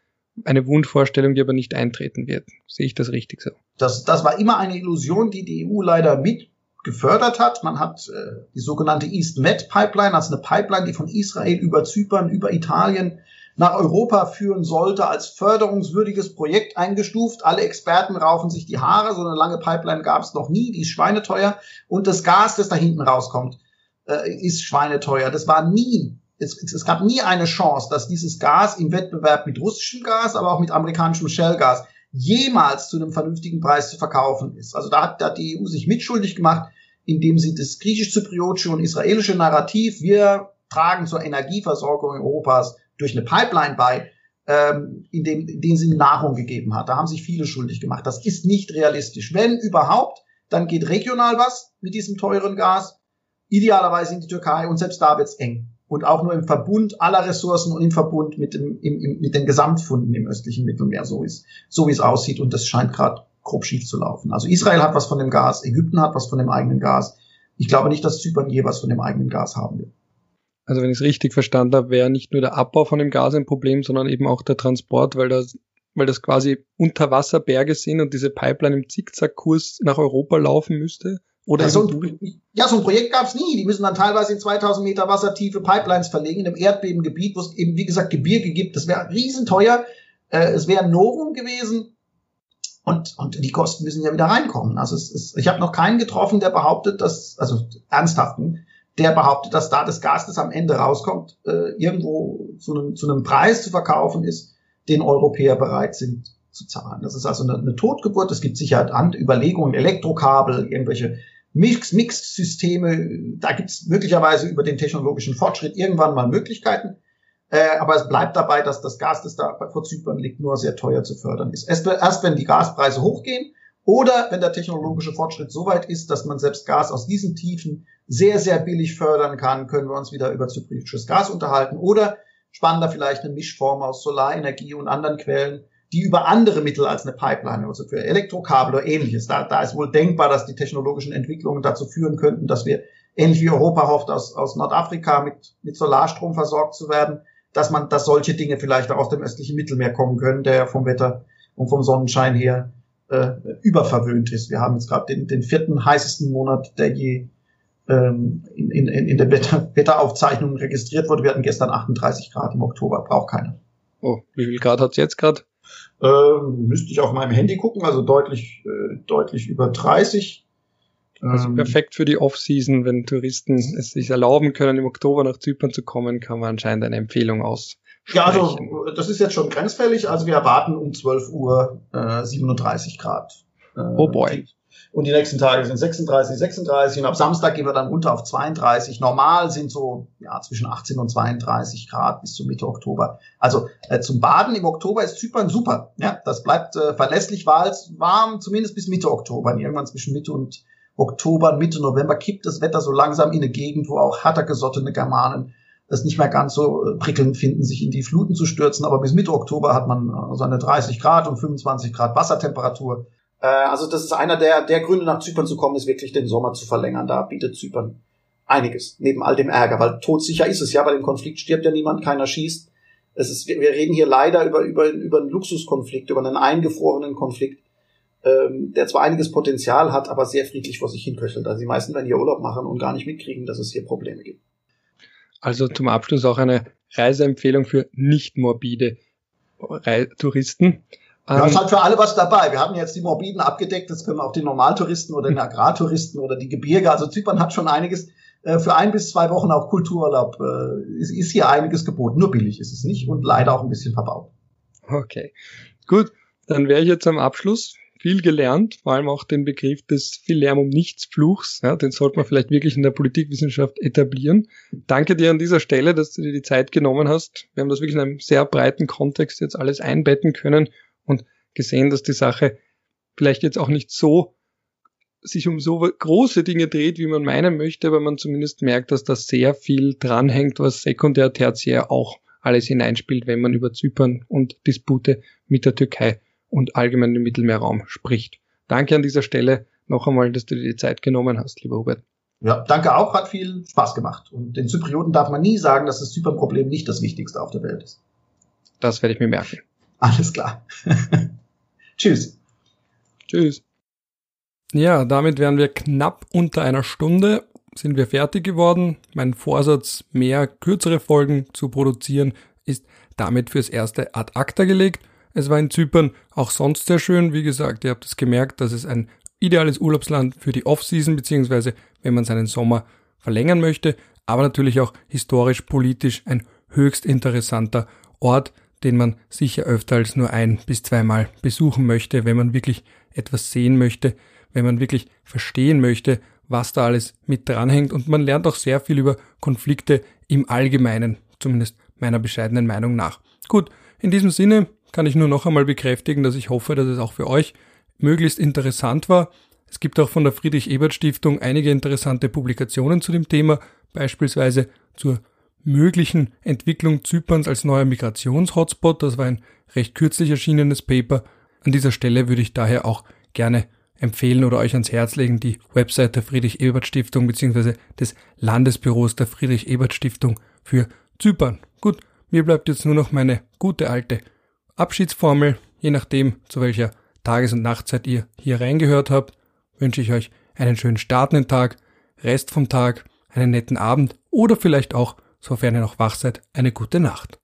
eine Wunschvorstellung, die aber nicht eintreten wird. Sehe ich das richtig so? Das, das war immer eine Illusion, die die EU leider mit gefördert hat. Man hat äh, die sogenannte East Med Pipeline, also eine Pipeline, die von Israel über Zypern, über Italien nach Europa führen sollte, als förderungswürdiges Projekt eingestuft. Alle Experten raufen sich die Haare. So eine lange Pipeline gab es noch nie. Die ist schweineteuer. Und das Gas, das da hinten rauskommt, äh, ist schweineteuer. Das war nie es, es, gab nie eine Chance, dass dieses Gas im Wettbewerb mit russischem Gas, aber auch mit amerikanischem Shellgas jemals zu einem vernünftigen Preis zu verkaufen ist. Also da hat, da hat die EU sich mitschuldig gemacht, indem sie das griechisch-zypriotische und israelische Narrativ, wir tragen zur Energieversorgung Europas durch eine Pipeline bei, ähm, in, dem, in dem sie Nahrung gegeben hat. Da haben sich viele schuldig gemacht. Das ist nicht realistisch. Wenn überhaupt, dann geht regional was mit diesem teuren Gas, idealerweise in die Türkei und selbst da wird's eng. Und auch nur im Verbund aller Ressourcen und im Verbund mit, dem, im, im, mit den Gesamtfunden im östlichen Mittelmeer, so, ist, so wie es aussieht. Und das scheint gerade grob schief zu laufen. Also Israel hat was von dem Gas, Ägypten hat was von dem eigenen Gas. Ich glaube nicht, dass Zypern je was von dem eigenen Gas haben wird. Also wenn ich es richtig verstanden habe, wäre nicht nur der Abbau von dem Gas ein Problem, sondern eben auch der Transport, weil das, weil das quasi Unterwasserberge sind und diese Pipeline im Zickzackkurs nach Europa laufen müsste. Oder ja, so ein, ja, so ein Projekt gab es nie. Die müssen dann teilweise in 2000 Meter wassertiefe Pipelines verlegen, in einem Erdbebengebiet, wo es eben, wie gesagt, Gebirge gibt. Das wäre riesenteuer. Äh, es wäre ein Novum gewesen. Und, und die Kosten müssen ja wieder reinkommen. Also es ist, ich habe noch keinen getroffen, der behauptet, dass, also ernsthaften, der behauptet, dass da das Gas, das am Ende rauskommt, äh, irgendwo zu einem, zu einem Preis zu verkaufen ist, den Europäer bereit sind zu zahlen. Das ist also eine, eine Totgeburt. Es gibt sicher an Überlegungen, Elektrokabel, irgendwelche Mix-Mix-Systeme. Da gibt es möglicherweise über den technologischen Fortschritt irgendwann mal Möglichkeiten. Äh, aber es bleibt dabei, dass das Gas, das da vor Zypern liegt, nur sehr teuer zu fördern ist. Erst, erst wenn die Gaspreise hochgehen oder wenn der technologische Fortschritt so weit ist, dass man selbst Gas aus diesen Tiefen sehr, sehr billig fördern kann, können wir uns wieder über zypritisches Gas unterhalten. Oder spannender vielleicht eine Mischform aus Solarenergie und anderen Quellen, die über andere Mittel als eine Pipeline, also für Elektrokabel oder ähnliches, da, da ist wohl denkbar, dass die technologischen Entwicklungen dazu führen könnten, dass wir ähnlich wie Europa hofft, aus, aus Nordafrika mit, mit Solarstrom versorgt zu werden. dass man, dass solche Dinge vielleicht auch aus dem östlichen Mittelmeer kommen können, der vom Wetter und vom Sonnenschein her äh, überverwöhnt ist. Wir haben jetzt gerade den, den vierten heißesten Monat, der je ähm, in, in, in der Wetter, Wetteraufzeichnung registriert wurde. Wir hatten gestern 38 Grad im Oktober, braucht keiner. Oh, wie viel Grad hat's jetzt gerade? Ähm, müsste ich auf meinem Handy gucken, also deutlich, äh, deutlich über 30. Also ähm, perfekt für die Off-Season, wenn Touristen es sich erlauben können, im Oktober nach Zypern zu kommen, kann man anscheinend eine Empfehlung aus. Ja, also das ist jetzt schon grenzfällig. Also wir erwarten um 12 Uhr äh, 37 Grad. Äh, oh boy. Und die nächsten Tage sind 36, 36 und ab Samstag gehen wir dann runter auf 32. Normal sind so ja, zwischen 18 und 32 Grad bis zur Mitte Oktober. Also äh, zum Baden im Oktober ist Zypern super. Ja, das bleibt äh, verlässlich warm, zumindest bis Mitte Oktober. Und irgendwann zwischen Mitte und Oktober, Mitte November kippt das Wetter so langsam in eine Gegend, wo auch härter gesottene Germanen das nicht mehr ganz so äh, prickelnd finden, sich in die Fluten zu stürzen. Aber bis Mitte Oktober hat man äh, seine 30 Grad und 25 Grad Wassertemperatur. Äh, also das ist einer der, der Gründe, nach Zypern zu kommen, ist wirklich den Sommer zu verlängern. Da bietet Zypern einiges, neben all dem Ärger, weil todsicher ist es ja, bei dem Konflikt stirbt ja niemand, keiner schießt. Es ist, wir reden hier leider über, über, über einen Luxuskonflikt, über einen eingefrorenen Konflikt, ähm, der zwar einiges Potenzial hat, aber sehr friedlich vor sich hinköchelt. Also die meisten werden hier Urlaub machen und gar nicht mitkriegen, dass es hier Probleme gibt. Also zum Abschluss auch eine Reiseempfehlung für nicht morbide Touristen. Ja, ist ähm, halt für alle was dabei. Wir haben jetzt die Morbiden abgedeckt, das können auch die Normaltouristen oder die Agrartouristen oder die Gebirge. Also Zypern hat schon einiges äh, für ein bis zwei Wochen auch Kultururlaub. Äh, ist, ist hier einiges geboten. Nur billig ist es nicht und leider auch ein bisschen verbaut. Okay, gut. Dann wäre ich jetzt am Abschluss viel gelernt, vor allem auch den Begriff des viel Lärm um nichts Fluchs. Ja, den sollte man vielleicht wirklich in der Politikwissenschaft etablieren. Danke dir an dieser Stelle, dass du dir die Zeit genommen hast. Wir haben das wirklich in einem sehr breiten Kontext jetzt alles einbetten können und gesehen, dass die Sache vielleicht jetzt auch nicht so sich um so große Dinge dreht, wie man meinen möchte, aber man zumindest merkt, dass da sehr viel dranhängt, was sekundär, tertiär auch alles hineinspielt, wenn man über Zypern und Dispute mit der Türkei und allgemein im Mittelmeerraum spricht. Danke an dieser Stelle noch einmal, dass du dir die Zeit genommen hast, lieber Hubert. Ja, danke auch, hat viel Spaß gemacht. Und den Zyprioten darf man nie sagen, dass das Zypern-Problem nicht das Wichtigste auf der Welt ist. Das werde ich mir merken. Alles klar. Tschüss. Tschüss. Ja, damit wären wir knapp unter einer Stunde, sind wir fertig geworden. Mein Vorsatz, mehr kürzere Folgen zu produzieren, ist damit fürs erste ad acta gelegt. Es war in Zypern auch sonst sehr schön. Wie gesagt, ihr habt es gemerkt, dass es ein ideales Urlaubsland für die Off-Season, beziehungsweise wenn man seinen Sommer verlängern möchte, aber natürlich auch historisch, politisch ein höchst interessanter Ort, den man sicher öfter als nur ein bis zweimal besuchen möchte, wenn man wirklich etwas sehen möchte, wenn man wirklich verstehen möchte, was da alles mit dranhängt. Und man lernt auch sehr viel über Konflikte im Allgemeinen, zumindest meiner bescheidenen Meinung nach. Gut, in diesem Sinne kann ich nur noch einmal bekräftigen, dass ich hoffe, dass es auch für euch möglichst interessant war. Es gibt auch von der Friedrich-Ebert-Stiftung einige interessante Publikationen zu dem Thema, beispielsweise zur möglichen Entwicklung Zyperns als neuer Migrationshotspot. Das war ein recht kürzlich erschienenes Paper. An dieser Stelle würde ich daher auch gerne empfehlen oder euch ans Herz legen, die Website der Friedrich-Ebert-Stiftung bzw. des Landesbüros der Friedrich-Ebert-Stiftung für Zypern. Gut, mir bleibt jetzt nur noch meine gute alte Abschiedsformel. Je nachdem, zu welcher Tages- und Nachtzeit ihr hier reingehört habt, wünsche ich euch einen schönen startenden Tag, Rest vom Tag, einen netten Abend oder vielleicht auch sofern ihr noch wach seid, eine gute Nacht.